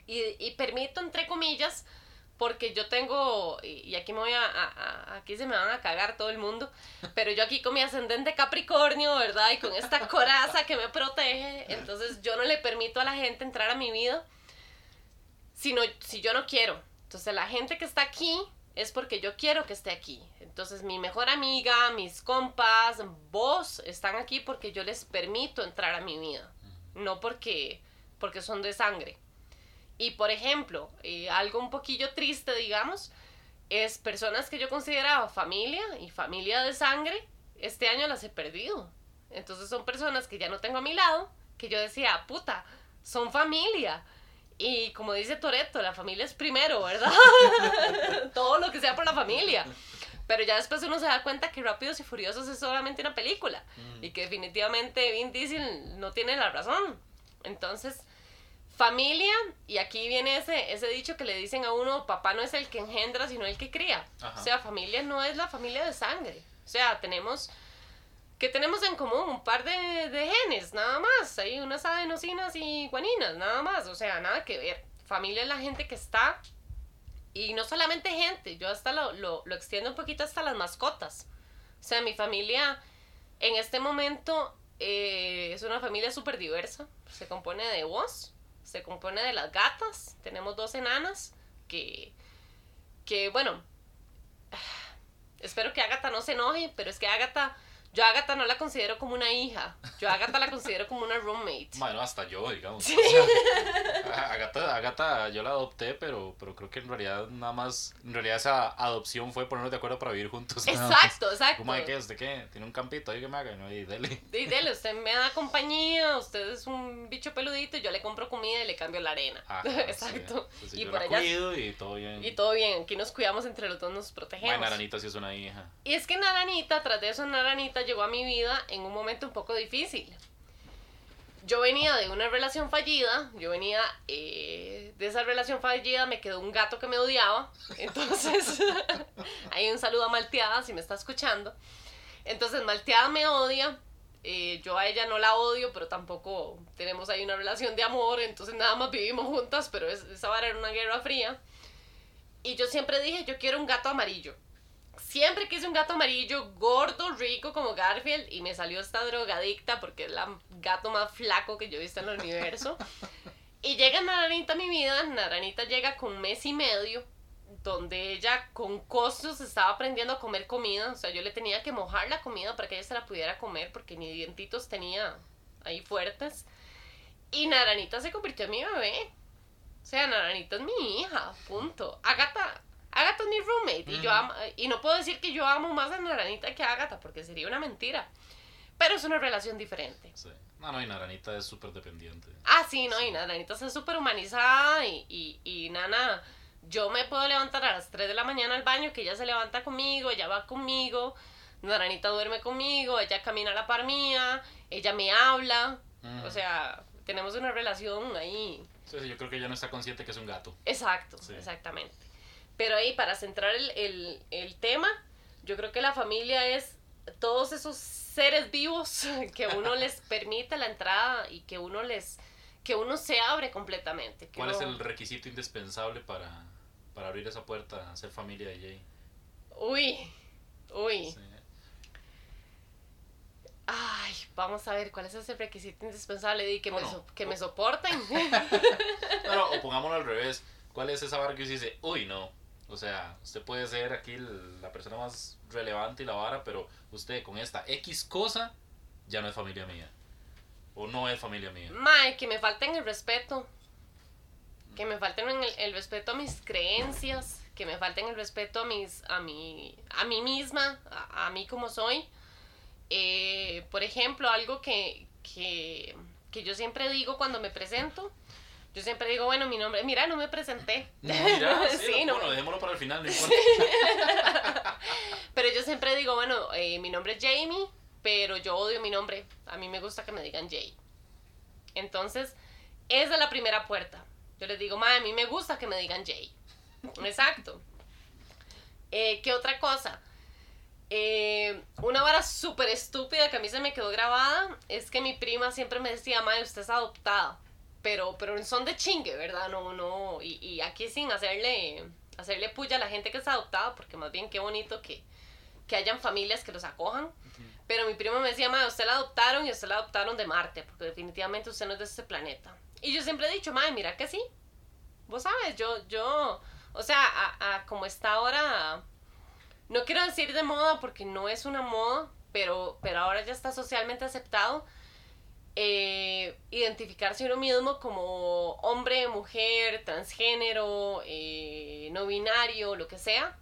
Y, y permito entre comillas porque yo tengo, y y aquí me voy a, a- a- aquí se me van a cagar todo el mundo, pero yo aquí con mi ascendente Capricornio, ¿verdad? Y con esta coraza que me protege, entonces yo no le permito a la gente entrar a mi vida si, no- si yo no quiero. Entonces la gente que está aquí es porque yo quiero que esté aquí. Entonces mi mejor amiga, mis compas, vos están aquí porque yo les permito entrar a mi vida, no porque, porque son de sangre. Y por ejemplo, eh, algo un poquillo triste, digamos, es personas que yo consideraba familia y familia de sangre, este año las he perdido. Entonces son personas que ya no tengo a mi lado, que yo decía, puta, son familia. Y como dice Toreto, la familia es primero, ¿verdad? Todo lo que sea por la familia. Pero ya después uno se da cuenta que Rápidos y Furiosos es solamente una película y que definitivamente Vin Diesel no tiene la razón. Entonces, familia, y aquí viene ese, ese dicho que le dicen a uno, papá no es el que engendra, sino el que cría. Ajá. O sea, familia no es la familia de sangre. O sea, tenemos... ¿Qué tenemos en común? Un par de, genes, nada más. Hay unas adenosinas y guaninas, nada más. O sea, nada que ver. Familia es la gente que está y no solamente gente, yo hasta lo, lo, lo extiendo un poquito hasta las mascotas. O sea, mi familia en este momento eh, es una familia súper diversa. Se compone de vos, se compone de las gatas. Tenemos dos enanas que, que bueno, espero que Agatha no se enoje, pero es que Agatha, yo a Agatha no la considero como una hija. Yo a Agatha la considero como una roommate. Bueno, hasta yo, digamos. O sea, Agata, Agata, yo la adopté, pero, pero creo que en realidad nada más, en realidad esa adopción fue ponernos de acuerdo para vivir juntos. Exacto, exacto. ¿Cómo de qué? ¿Usted qué? ¿Tiene un campito ahí que me haga? No, y dele. Y dele, usted me da compañía, usted es un bicho peludito, yo le compro comida y le cambio la arena. Ah, Exacto. sí. Entonces y yo por la allá. cuido y todo bien. Y todo bien, aquí nos cuidamos entre los dos, nos protegemos. Bueno, Aranita sí es una hija. Y es que Naranita, tras de eso, Naranita llegó a mi vida en un momento un poco difícil. Yo venía de una relación fallida, yo venía eh, de esa relación fallida, me quedó un gato que me odiaba. Entonces, hay un saludo a Malteada si me está escuchando. Entonces, Malteada me odia. eh, yo a ella no la odio, pero tampoco tenemos ahí una relación de amor. Entonces, nada más vivimos juntas, pero es- esa vara era una guerra fría. Y yo siempre dije, yo quiero un gato amarillo. Siempre quise un gato amarillo, gordo, rico como Garfield, y me salió esta drogadicta porque es la gato más flaco que yo he visto en el universo. Y llega Naranita a mi vida, Naranita llega con un mes y medio, donde ella con costos estaba aprendiendo a comer comida, o sea, yo le tenía que mojar la comida para que ella se la pudiera comer porque ni dientitos tenía ahí fuertes. Y Naranita se convirtió en mi bebé. O sea, Naranita es mi hija, punto. Agatha, Agatha es mi roommate. Y, yo amo, y no puedo decir que yo amo más a Naranita que a Agatha, porque sería una mentira. Pero es una relación diferente. Sí. No, no, y Naranita es súper dependiente. Ah, sí, no, y Naranita está súper humanizada y, y, y Nana, yo me puedo levantar a las 3 de la mañana al baño, que ella se levanta conmigo, ella va conmigo, Naranita duerme conmigo, ella camina a la par mía, ella me habla, Mm. o sea, tenemos una relación ahí Sí, sí, yo creo que ella no está consciente que es un gato. Exacto, Sí. exactamente. Pero ahí, para centrar el, el- el tema, yo creo que la familia es todos esos seres vivos que uno les permite la entrada y que uno les que uno se abre completamente. ¿Cuál es el requisito indispensable para, para abrir esa puerta a ser familia de Jay? Uy, uy. Sí. Ay, vamos a ver, ¿cuál es ese requisito indispensable? Y que, me, so- que o- me soporten. No, no, o pongámoslo al revés. ¿Cuál es esa vara que dice, uy, no? O sea, usted puede ser aquí el- la persona más relevante y la vara, pero usted con esta X cosa ya no es familia mía. O no es familia mía. Mae, que me falten el respeto. Que me falten el, el respeto a mis creencias. Que me falten el respeto a mis. a mi. a mí misma. A, a mí como soy. Eh, por ejemplo, algo que, que, que yo siempre digo cuando me presento. Yo siempre digo, bueno, mi nombre. Mira, no me presenté. Mira, sí, Sí, lo- no. bueno, dejémoslo para el final, no importa. Pero yo siempre digo, bueno, eh, mi nombre es Jamie, pero yo odio mi nombre. A mí me gusta que me digan Jay. Entonces, esa es la primera puerta. Yo les digo, madre, a mí me gusta que me digan Jay. Exacto. Eh, ¿Qué otra cosa? Eh, una vara súper estúpida que a mí se me quedó grabada es que mi prima siempre me decía, madre, usted es adoptada. Pero, pero son de chingue, ¿verdad? No, no. Y, y aquí sin hacerle, hacerle puya a la gente que es adoptada, porque más bien qué bonito que, que hayan familias que los acojan. Pero mi primo me decía, madre, usted la adoptaron y usted la adoptaron de Marte, porque definitivamente usted no es de este planeta. Y yo siempre he dicho, madre, mira que sí. Vos sabes, yo, yo, o sea, a, a como está ahora, no quiero decir de moda porque no es una moda, pero, pero ahora ya está socialmente aceptado eh, identificarse uno mismo como hombre, mujer, transgénero, eh, no binario, lo que sea.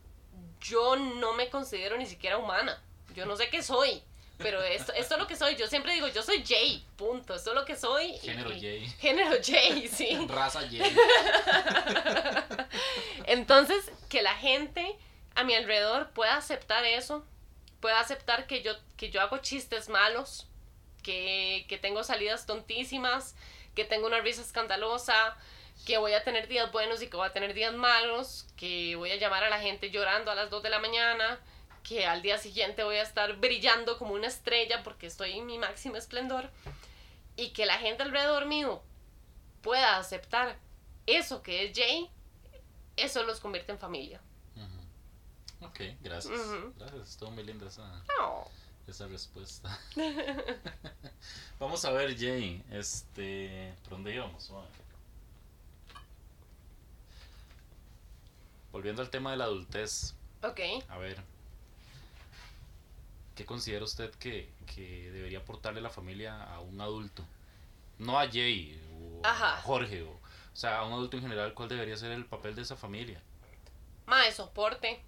Yo no me considero ni siquiera humana. Yo no sé qué soy. Pero esto, esto es lo que soy. Yo siempre digo, yo soy Jay, punto. Esto es lo que soy. Género Jay. Género Jay, sí. Raza Jay. Entonces, que la gente a mi alrededor pueda aceptar eso, pueda aceptar que yo, que yo hago chistes malos, que, que tengo salidas tontísimas, que tengo una risa escandalosa, que voy a tener días buenos y que voy a tener días malos, que voy a llamar a la gente llorando a las 2 de la mañana, que al día siguiente voy a estar brillando como una estrella porque estoy en mi máximo esplendor, y que la gente alrededor mío pueda aceptar eso que es Jay, eso los convierte en familia. Ok, gracias. Gracias, estuvo muy linda esa, No. Esa respuesta. Vamos a ver, Jay. Este. ¿Por dónde íbamos? Suave. Volviendo al tema de la adultez. Ok. A ver. ¿Qué considera usted que, que debería aportarle la familia a un adulto? No a Jay o Ajá. a Jorge. O, o sea, a un adulto en general, ¿cuál debería ser el papel de esa familia? Mae, soporte.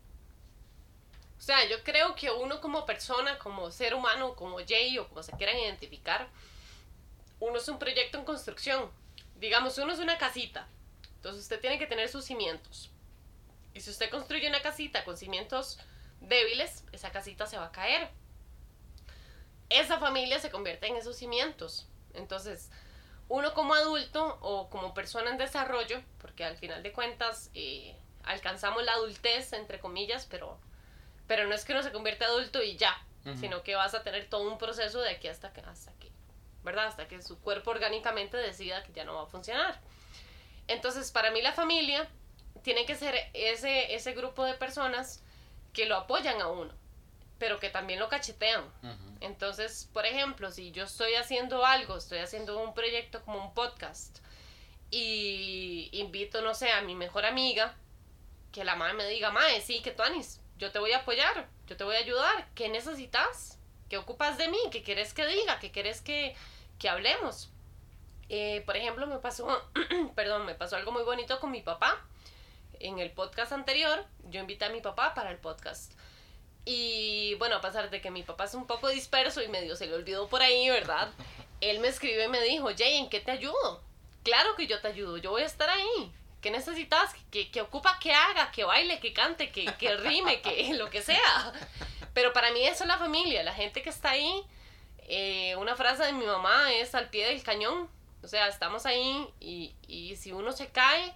O sea, yo creo que uno como persona, como ser humano, como Jay o como se quieran identificar, uno es un proyecto en construcción. Digamos, uno es una casita. Entonces usted tiene que tener sus cimientos. Y si usted construye una casita con cimientos débiles, esa casita se va a caer. Esa familia se convierte en esos cimientos. Entonces, uno como adulto o como persona en desarrollo, porque al final de cuentas eh, alcanzamos la adultez, entre comillas, pero, pero no es que uno se convierta adulto y ya, sino que vas a tener todo un proceso de aquí hasta que, hasta que, ¿verdad? Hasta que su cuerpo orgánicamente decida que ya no va a funcionar. Entonces, para mí la familia tiene que ser ese, ese grupo de personas que lo apoyan a uno, pero que también lo cachetean. Entonces, por ejemplo, si yo estoy haciendo algo, estoy haciendo un proyecto como un podcast y invito, no sé, a mi mejor amiga, que la madre me diga, mae, sí, que tú Anis, yo te voy a apoyar, yo te voy a ayudar, ¿qué necesitas? ¿Qué ocupas de mí? ¿Qué quieres que diga? ¿Qué quieres que, que hablemos? Eh, por ejemplo, me pasó, perdón, me pasó algo muy bonito con mi papá. En el podcast anterior, yo invité a mi papá para el podcast. Y bueno, a pesar de que mi papá es un poco disperso y medio se le olvidó por ahí, ¿verdad? Él me escribió y me dijo, Jay, ¿en qué te ayudo? Claro que yo te ayudo, yo voy a estar ahí. ¿Qué necesitas? ¿Qué, qué ocupa que haga? Que baile, que cante, que, que rime, que lo que sea. Pero para mí eso es la familia, la gente que está ahí. eh, una frase de mi mamá es al pie del cañón. O sea, estamos ahí y, y si uno se cae,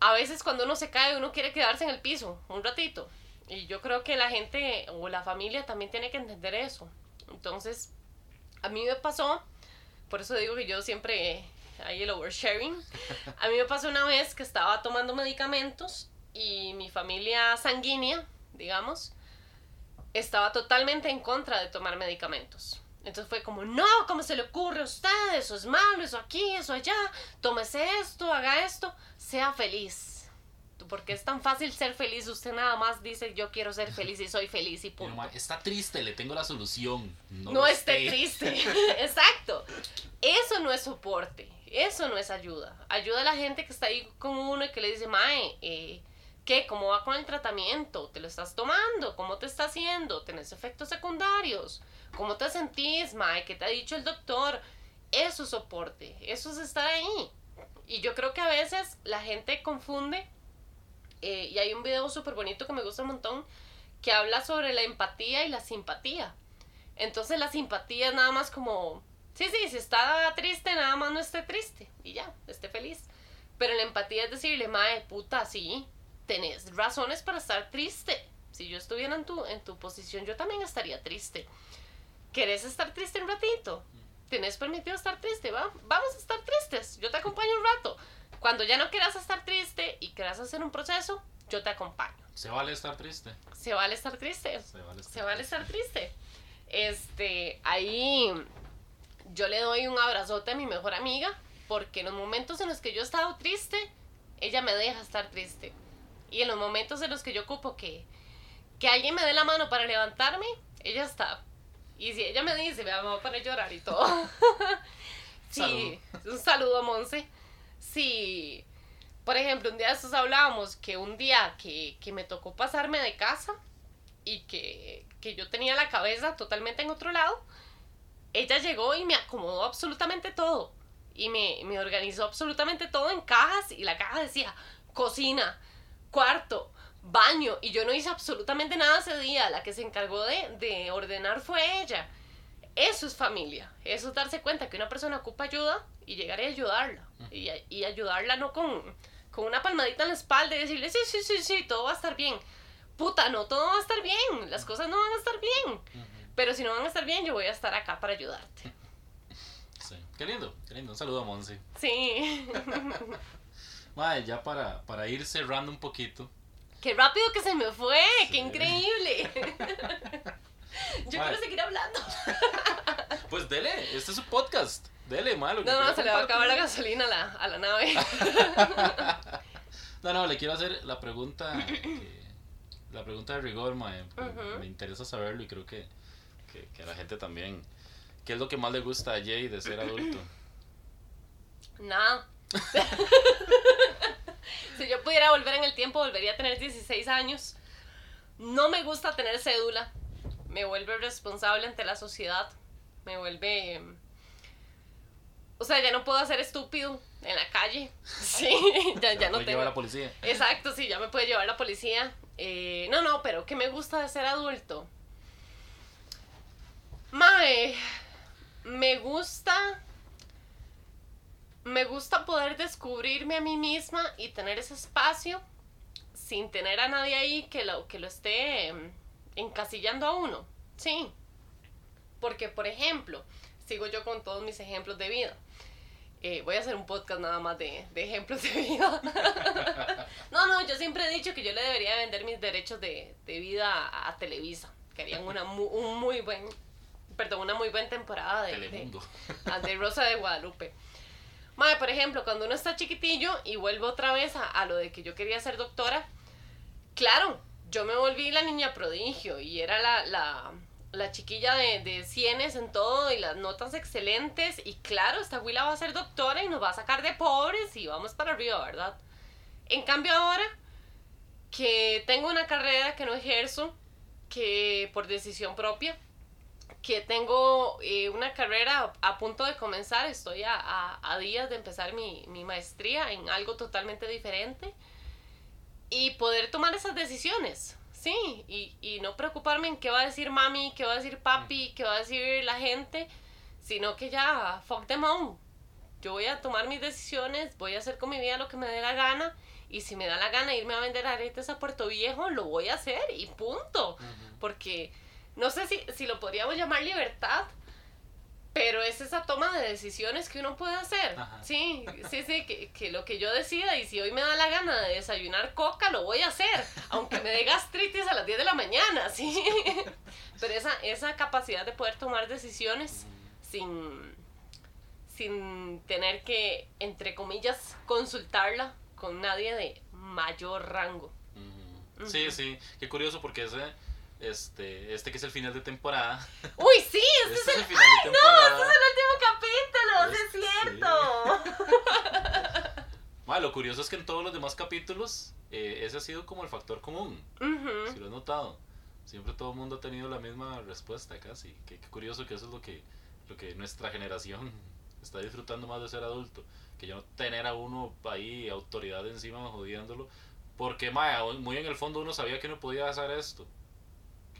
a veces cuando uno se cae uno quiere quedarse en el piso un ratito. Y yo creo que la gente o la familia también tiene que entender eso. Entonces, a mí me pasó, por eso digo que yo siempre ahí el oversharing. A mí me pasó una vez que estaba tomando medicamentos y mi familia sanguínea, digamos, estaba totalmente en contra de tomar medicamentos. Entonces fue como, no, ¿cómo se le ocurre a usted? Eso es malo, eso aquí, eso allá, tómese esto, haga esto, sea feliz. Porque es tan fácil ser feliz, usted nada más dice, yo quiero ser feliz y soy feliz y punto. ma, está triste, le tengo la solución. No, No esté. triste. Exacto. Eso no es soporte. Eso no es ayuda. Ayuda a la gente que está ahí con uno y que le dice, Mae, eh, ¿qué? ¿Cómo va con el tratamiento? ¿Te lo estás tomando? ¿Cómo te está haciendo? ¿Tenés efectos secundarios? ¿Cómo te sentís, Mae? ¿Qué te ha dicho el doctor? Eso es soporte. Eso es estar ahí. Y yo creo que a veces la gente confunde. eh, y hay un video súper bonito que me gusta un montón que habla sobre la empatía y la simpatía. Entonces la simpatía es nada más como, sí, sí, si está triste, nada más no esté triste y ya, esté feliz. Pero la empatía es decirle, mae, puta, sí, tenés razones para estar triste. Si yo estuviera en tu, en tu posición, yo también estaría triste. ¿Querés estar triste un ratito? ¿Tenés permitido estar triste? ¿va? Vamos a estar tristes, yo te acompaño un rato. Cuando ya no quieras estar triste y quieras hacer un proceso, yo te acompaño. Se vale estar triste. Se vale estar triste Se vale estar se vale triste. estar triste. Este, ahí yo le doy un abrazote a mi mejor amiga porque en los momentos en los que yo he estado triste, ella me deja estar triste. Y en los momentos en los que yo ocupo que, que alguien me dé la mano para levantarme, ella está. Y si ella me dice, me vamos a poner a llorar y todo. sí, un saludo a Monse. Sí, por ejemplo, un día de estos hablábamos que un día que, que me tocó pasarme de casa y que, que yo tenía la cabeza totalmente en otro lado, ella llegó y me acomodó absolutamente todo. Y me, me organizó absolutamente todo en cajas y la caja decía cocina, cuarto, baño. Y yo no hice absolutamente nada ese día. La que se encargó de, de ordenar fue ella. Eso es familia. Eso es darse cuenta que una persona ocupa ayuda y llegar y ayudarla. Y, y ayudarla no con, con una palmadita en la espalda y decirle, sí, sí, sí, sí, todo va a estar bien. Puta, no, todo va a estar bien. Las cosas no van a estar bien. Pero si no van a estar bien, yo voy a estar acá para ayudarte. Sí. Qué lindo, qué lindo. Un saludo a Monse. Sí. Mae, ya para, para ir cerrando un poquito. Qué rápido que se me fue. Sí. Qué increíble. Yo quiero seguir hablando. Pues dele, este es su podcast. Dele, malo. No, no, se le va a acabar la gasolina a la, a la nave. No, no, le quiero hacer la pregunta. que- la pregunta de rigor, mae. Me interesa saberlo y creo que, que, la gente también. ¿Qué es lo que más le gusta a Jay de ser adulto? Nada. si yo pudiera volver en el tiempo, volvería a tener 16 años. No me gusta tener cédula. Me vuelve responsable ante la sociedad. Me vuelve... em, O sea, ya no puedo hacer estúpido en la calle. Sí, ya, ya no puede tengo... llevar a la policía. Exacto, sí, ya me puede llevar la policía. Eh, no, no, pero ¿qué me gusta de ser adulto? Mae, me gusta. Me gusta poder descubrirme a mí misma y tener ese espacio sin tener a nadie ahí que lo, que lo esté em, encasillando a uno. Sí. Porque, por ejemplo, sigo yo con todos mis ejemplos de vida. Eh, voy a hacer un podcast nada más de, de ejemplos de vida. no, no, yo siempre he dicho que yo le debería vender mis derechos de, de vida a, Televisa. Que harían una un muy buen, perdón, una muy buena temporada de, de, Telemundo. a de Rosa de Guadalupe. Madre, por ejemplo, cuando uno está chiquitillo y vuelvo otra vez a, a lo de que yo quería ser doctora, claro, yo me volví la niña prodigio y era la, la, la chiquilla de, de cienes en todo y las notas excelentes y claro, esta Willa va a ser doctora y nos va a sacar de pobres y vamos para arriba, ¿verdad? En cambio ahora que tengo una carrera que no ejerzo, que por decisión propia, que tengo eh, una carrera a punto de comenzar, estoy a, a- a días de empezar mi, mi maestría en algo totalmente diferente y poder tomar esas decisiones, sí, y, y no preocuparme en qué va a decir mami, qué va a decir papi, qué va a decir la gente, sino que ya, fuck them all. Yo voy a tomar mis decisiones, voy a hacer con mi vida lo que me dé la gana y si me da la gana irme a vender aretes a Puerto Viejo, lo voy a hacer y punto. Porque no sé si, si lo podríamos llamar libertad, pero es esa toma de decisiones que uno puede hacer. Ajá. Sí, sí, sí, que, que lo que yo decida y si hoy me da la gana de desayunar coca, lo voy a hacer, aunque me dé gastritis a las 10 de la mañana, sí. Pero esa, esa capacidad de poder tomar decisiones sin, sin tener que, entre comillas, consultarla con nadie de mayor rango. Sí, sí. Qué curioso porque ese, este, este que es el final de temporada. Uy, sí, este Este es es el... el final de temporada. ¡Este es el último capítulo! ¡Sí es Sí. cierto! Ma, lo curioso es que en todos los demás capítulos, eh, ese ha sido como el factor común. Ujú. Si lo has notado. Siempre todo el mundo ha tenido la misma respuesta casi. Qué, qué curioso que eso es lo que, lo que nuestra generación está disfrutando más de ser adulto. Que ya no tener a uno ahí autoridad encima jodiéndolo. Porque ma, muy en el fondo uno sabía que no podía hacer esto.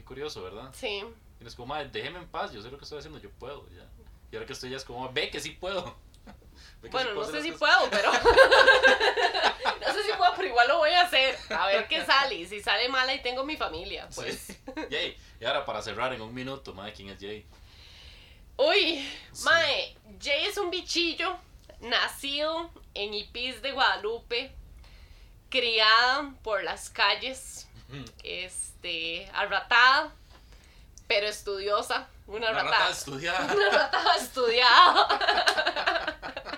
Curioso, ¿verdad? Sí. Y es como, ma, déjeme en paz, yo sé lo que estoy haciendo, yo puedo. Ya. Y ahora que estoy ya es como, ve que sí puedo. Que Bueno, sí no sé si puedo, pero. no sé si puedo, pero igual lo voy a hacer. A ver qué sale. Y si sale mal, ahí tengo mi familia. Pues. Sí. Jay, y ahora para cerrar en un minuto, ma, ¿quién es Jay? Uy, Sí. Mae, Jay es un bichillo nacido en Ipis de Guadalupe, criada por las calles, este, arratada, pero estudiosa. Una Una ratada. rata estudiada. Una ratada estudiada.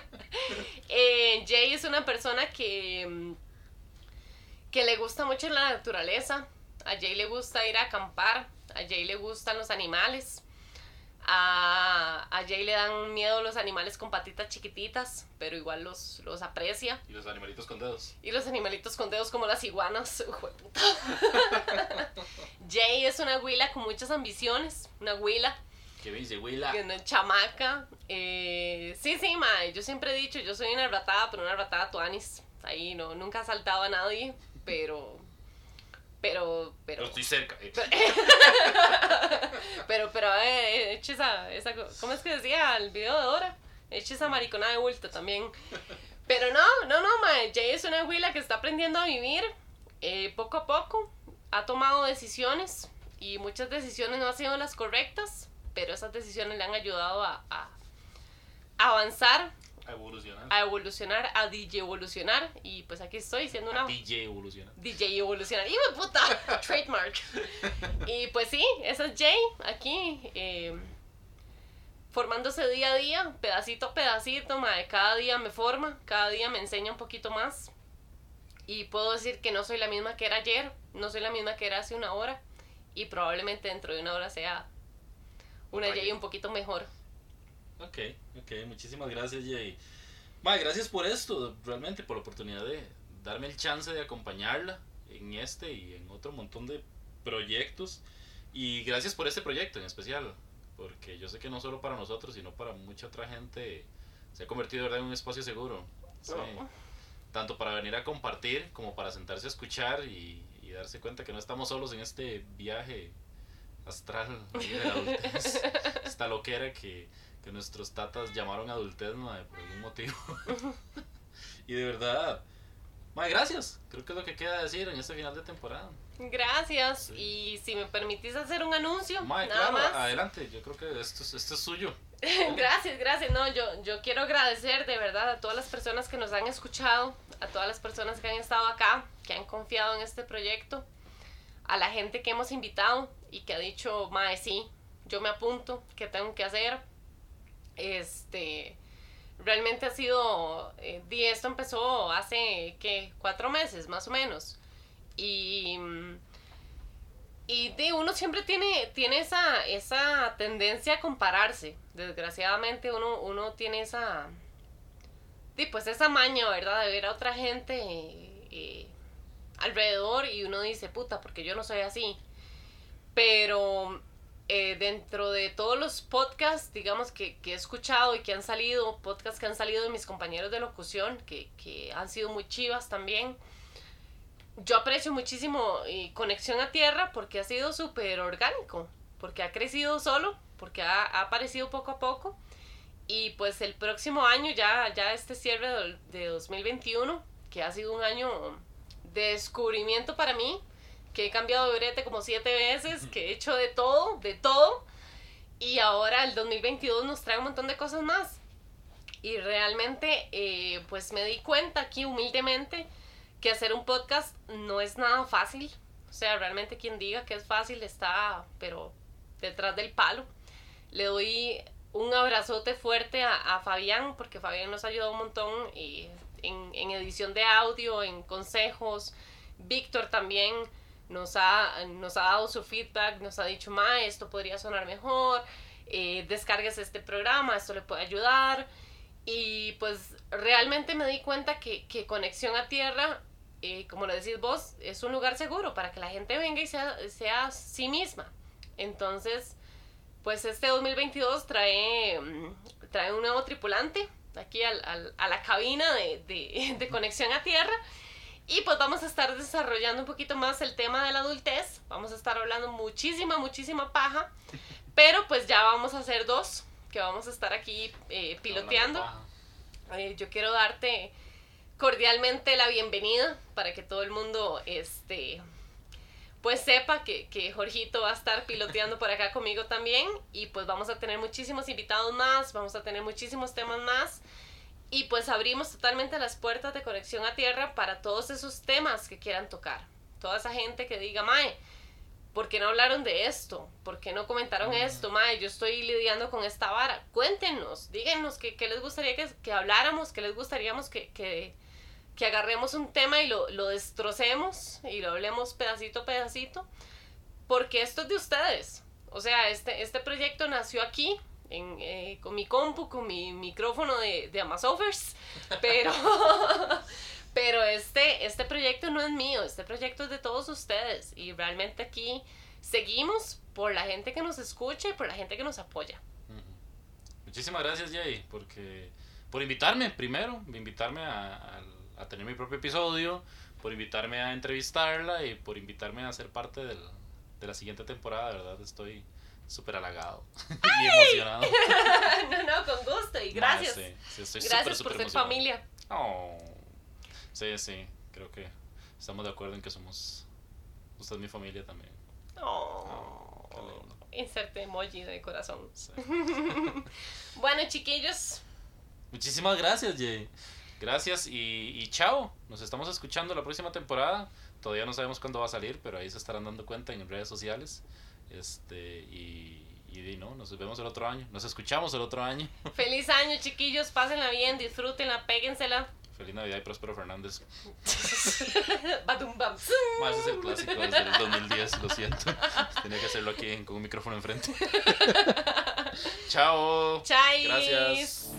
Eh, Jay es una persona que, que le gusta mucho la naturaleza. A Jay le gusta ir a acampar. A Jay le gustan los animales. A, a Jay le dan miedo los animales con patitas chiquititas, pero igual los, los aprecia. Y los animalitos con dedos. Y los animalitos con dedos como las iguanas. Jueputa. Jay es una huila con muchas ambiciones. Una huila. Que me dice. Que Una chamaca. Eh, sí, sí, mae. Yo siempre he dicho, yo soy una ratada, pero una ratada tuanis. Ahí no, nunca he saltado a nadie, pero. Pero, pero. Pero estoy cerca. eh. Pero, pero, eh, eche esa, esa. ¿Cómo es que decía el video de Dora? Eche esa maricona de bulto también. Pero no, no, no, mae. Jay es una huila que está aprendiendo a vivir eh, poco a poco. Ha tomado decisiones y muchas decisiones no han sido las correctas, pero esas decisiones le han ayudado a, a avanzar, A evolucionar. a evolucionar, a DJ evolucionar. Y pues aquí estoy siendo una DJ evoluciona. DJ evolucionar. ¡Hijo de puta! Trademark. Y pues sí, esa es Jay aquí. eh, formándose día a día, pedacito a pedacito. mae, cada día me forma, cada día me enseña un poquito más. Y puedo decir que no soy la misma que era ayer, no soy la misma que era hace una hora. Y probablemente dentro de una hora sea una Jay. un poquito mejor. Ok, ok, muchísimas gracias Jay. Ma, gracias por esto, realmente por la oportunidad de darme el chance de acompañarla en este y en otro montón de proyectos. Y gracias por este proyecto en especial, porque yo sé que no solo para nosotros, sino para mucha otra gente se ha convertido verdad en un espacio seguro. Sí. Oh. Tanto para venir a compartir como para sentarse a escuchar y, y darse cuenta que no estamos solos en este viaje astral de la adultez. Esta loquera que, que nuestros tatas llamaron adultez mae, por algún motivo. y de verdad, mae, gracias. Creo que es lo que queda decir en este final de temporada. Gracias. Sí. Y si me permitís hacer un anuncio, Mae, nada claro, más. adelante. Yo creo que esto es, esto es suyo. Gracias, gracias. No, yo, yo quiero agradecer de verdad a todas las personas que nos han escuchado, a todas las personas que han estado acá, que han confiado en este proyecto, a la gente que hemos invitado y que ha dicho, Mae, sí, yo me apunto, ¿qué tengo que hacer? Este, realmente ha sido, eh, di, esto empezó hace, ¿qué? Cuatro meses, más o menos. Y... y de uno siempre tiene, tiene esa, esa tendencia a compararse. Desgraciadamente uno, uno tiene esa... di, pues esa maña, ¿verdad? De ver a otra gente eh, alrededor y uno dice, puta, porque yo no soy así. Pero eh, dentro de todos los podcasts, digamos, que, que he escuchado y que han salido, podcasts que han salido de mis compañeros de locución, que, que han sido muy chivas también yo aprecio muchísimo eh, Conexión a Tierra porque ha sido súper orgánico, porque ha crecido solo, porque ha, ha aparecido poco a poco. Y pues el próximo año, ya, ya este cierre del- de 2021, que ha sido un año de descubrimiento para mí, que he cambiado de brete como siete veces, que he hecho de todo, de todo. Y ahora el 2022 nos trae un montón de cosas más. Y realmente, eh, pues me di cuenta aquí humildemente que hacer un podcast no es nada fácil. O sea, realmente quien diga que es fácil está, pero detrás del palo. Le doy un abrazote fuerte a, a Fabián, porque Fabián nos ayudado un montón eh, en, en, edición de audio, en consejos. Víctor también nos ha, nos ha dado su feedback, nos ha dicho, ma, esto podría sonar mejor, eh, descargues este programa, esto le puede ayudar. Y pues realmente me di cuenta que, que Conexión a Tierra, eh, como lo decís vos, es un lugar seguro para que la gente venga y sea, sea sí misma. Entonces, pues este 2022 trae, mm, trae un nuevo tripulante aquí al, al, a la cabina de, de, de, Conexión a Tierra. Y pues vamos a estar desarrollando un poquito más el tema de la adultez. Vamos a estar hablando muchísima, muchísima paja. Pero pues ya vamos a hacer dos que vamos a estar aquí eh, piloteando. Eh, yo quiero darte cordialmente la bienvenida para que todo el mundo este, pues sepa que, que Jorgito va a estar piloteando por acá conmigo también y pues vamos a tener muchísimos invitados más, vamos a tener muchísimos temas más y pues abrimos totalmente las puertas de conexión a tierra para todos esos temas que quieran tocar. Toda esa gente que diga, Mae, ¿por qué no hablaron de esto? ¿Por qué no comentaron esto? Mae, yo estoy lidiando con esta vara. Cuéntenos, díganos qué, qué les gustaría que, que, habláramos, qué les gustaría que, que, que agarremos un tema y lo, lo destrocemos y lo hablemos pedacito a pedacito, porque esto es de ustedes. O sea, este, este proyecto nació aquí, en, eh, con mi compu, con mi micrófono de, de Amazofers, pero, pero este, este proyecto no es mío, este proyecto es de todos ustedes y realmente aquí seguimos por la gente que nos escucha y por la gente que nos apoya. Muchísimas gracias Jay, porque por invitarme primero, invitarme a, a, a tener mi propio episodio, por invitarme a entrevistarla y por invitarme a ser parte del, de la siguiente temporada, de verdad estoy súper halagado y emocionado. no, no, con gusto y gracias. Sí, sí, estoy gracias super, por super ser familia. Oh. Sí, sí, creo que estamos de acuerdo en que somos. Usted es mi familia también. Oh. oh Inserte emoji de corazón. Sí. bueno, chiquillos. Muchísimas gracias, Jay. Gracias y, y chao. Nos estamos escuchando la próxima temporada. Todavía no sabemos cuándo va a salir, pero ahí se estarán dando cuenta en redes sociales. Este, y, y, no, nos vemos el otro año. Nos escuchamos el otro año. Feliz año, chiquillos. Pásenla bien, disfrútenla, péguensela. Feliz Navidad y Próspero Fernández. Badum bam. Más es el clásico desde el 2010, lo siento. Tenía que hacerlo aquí con un micrófono enfrente. Chao. Chais. Gracias.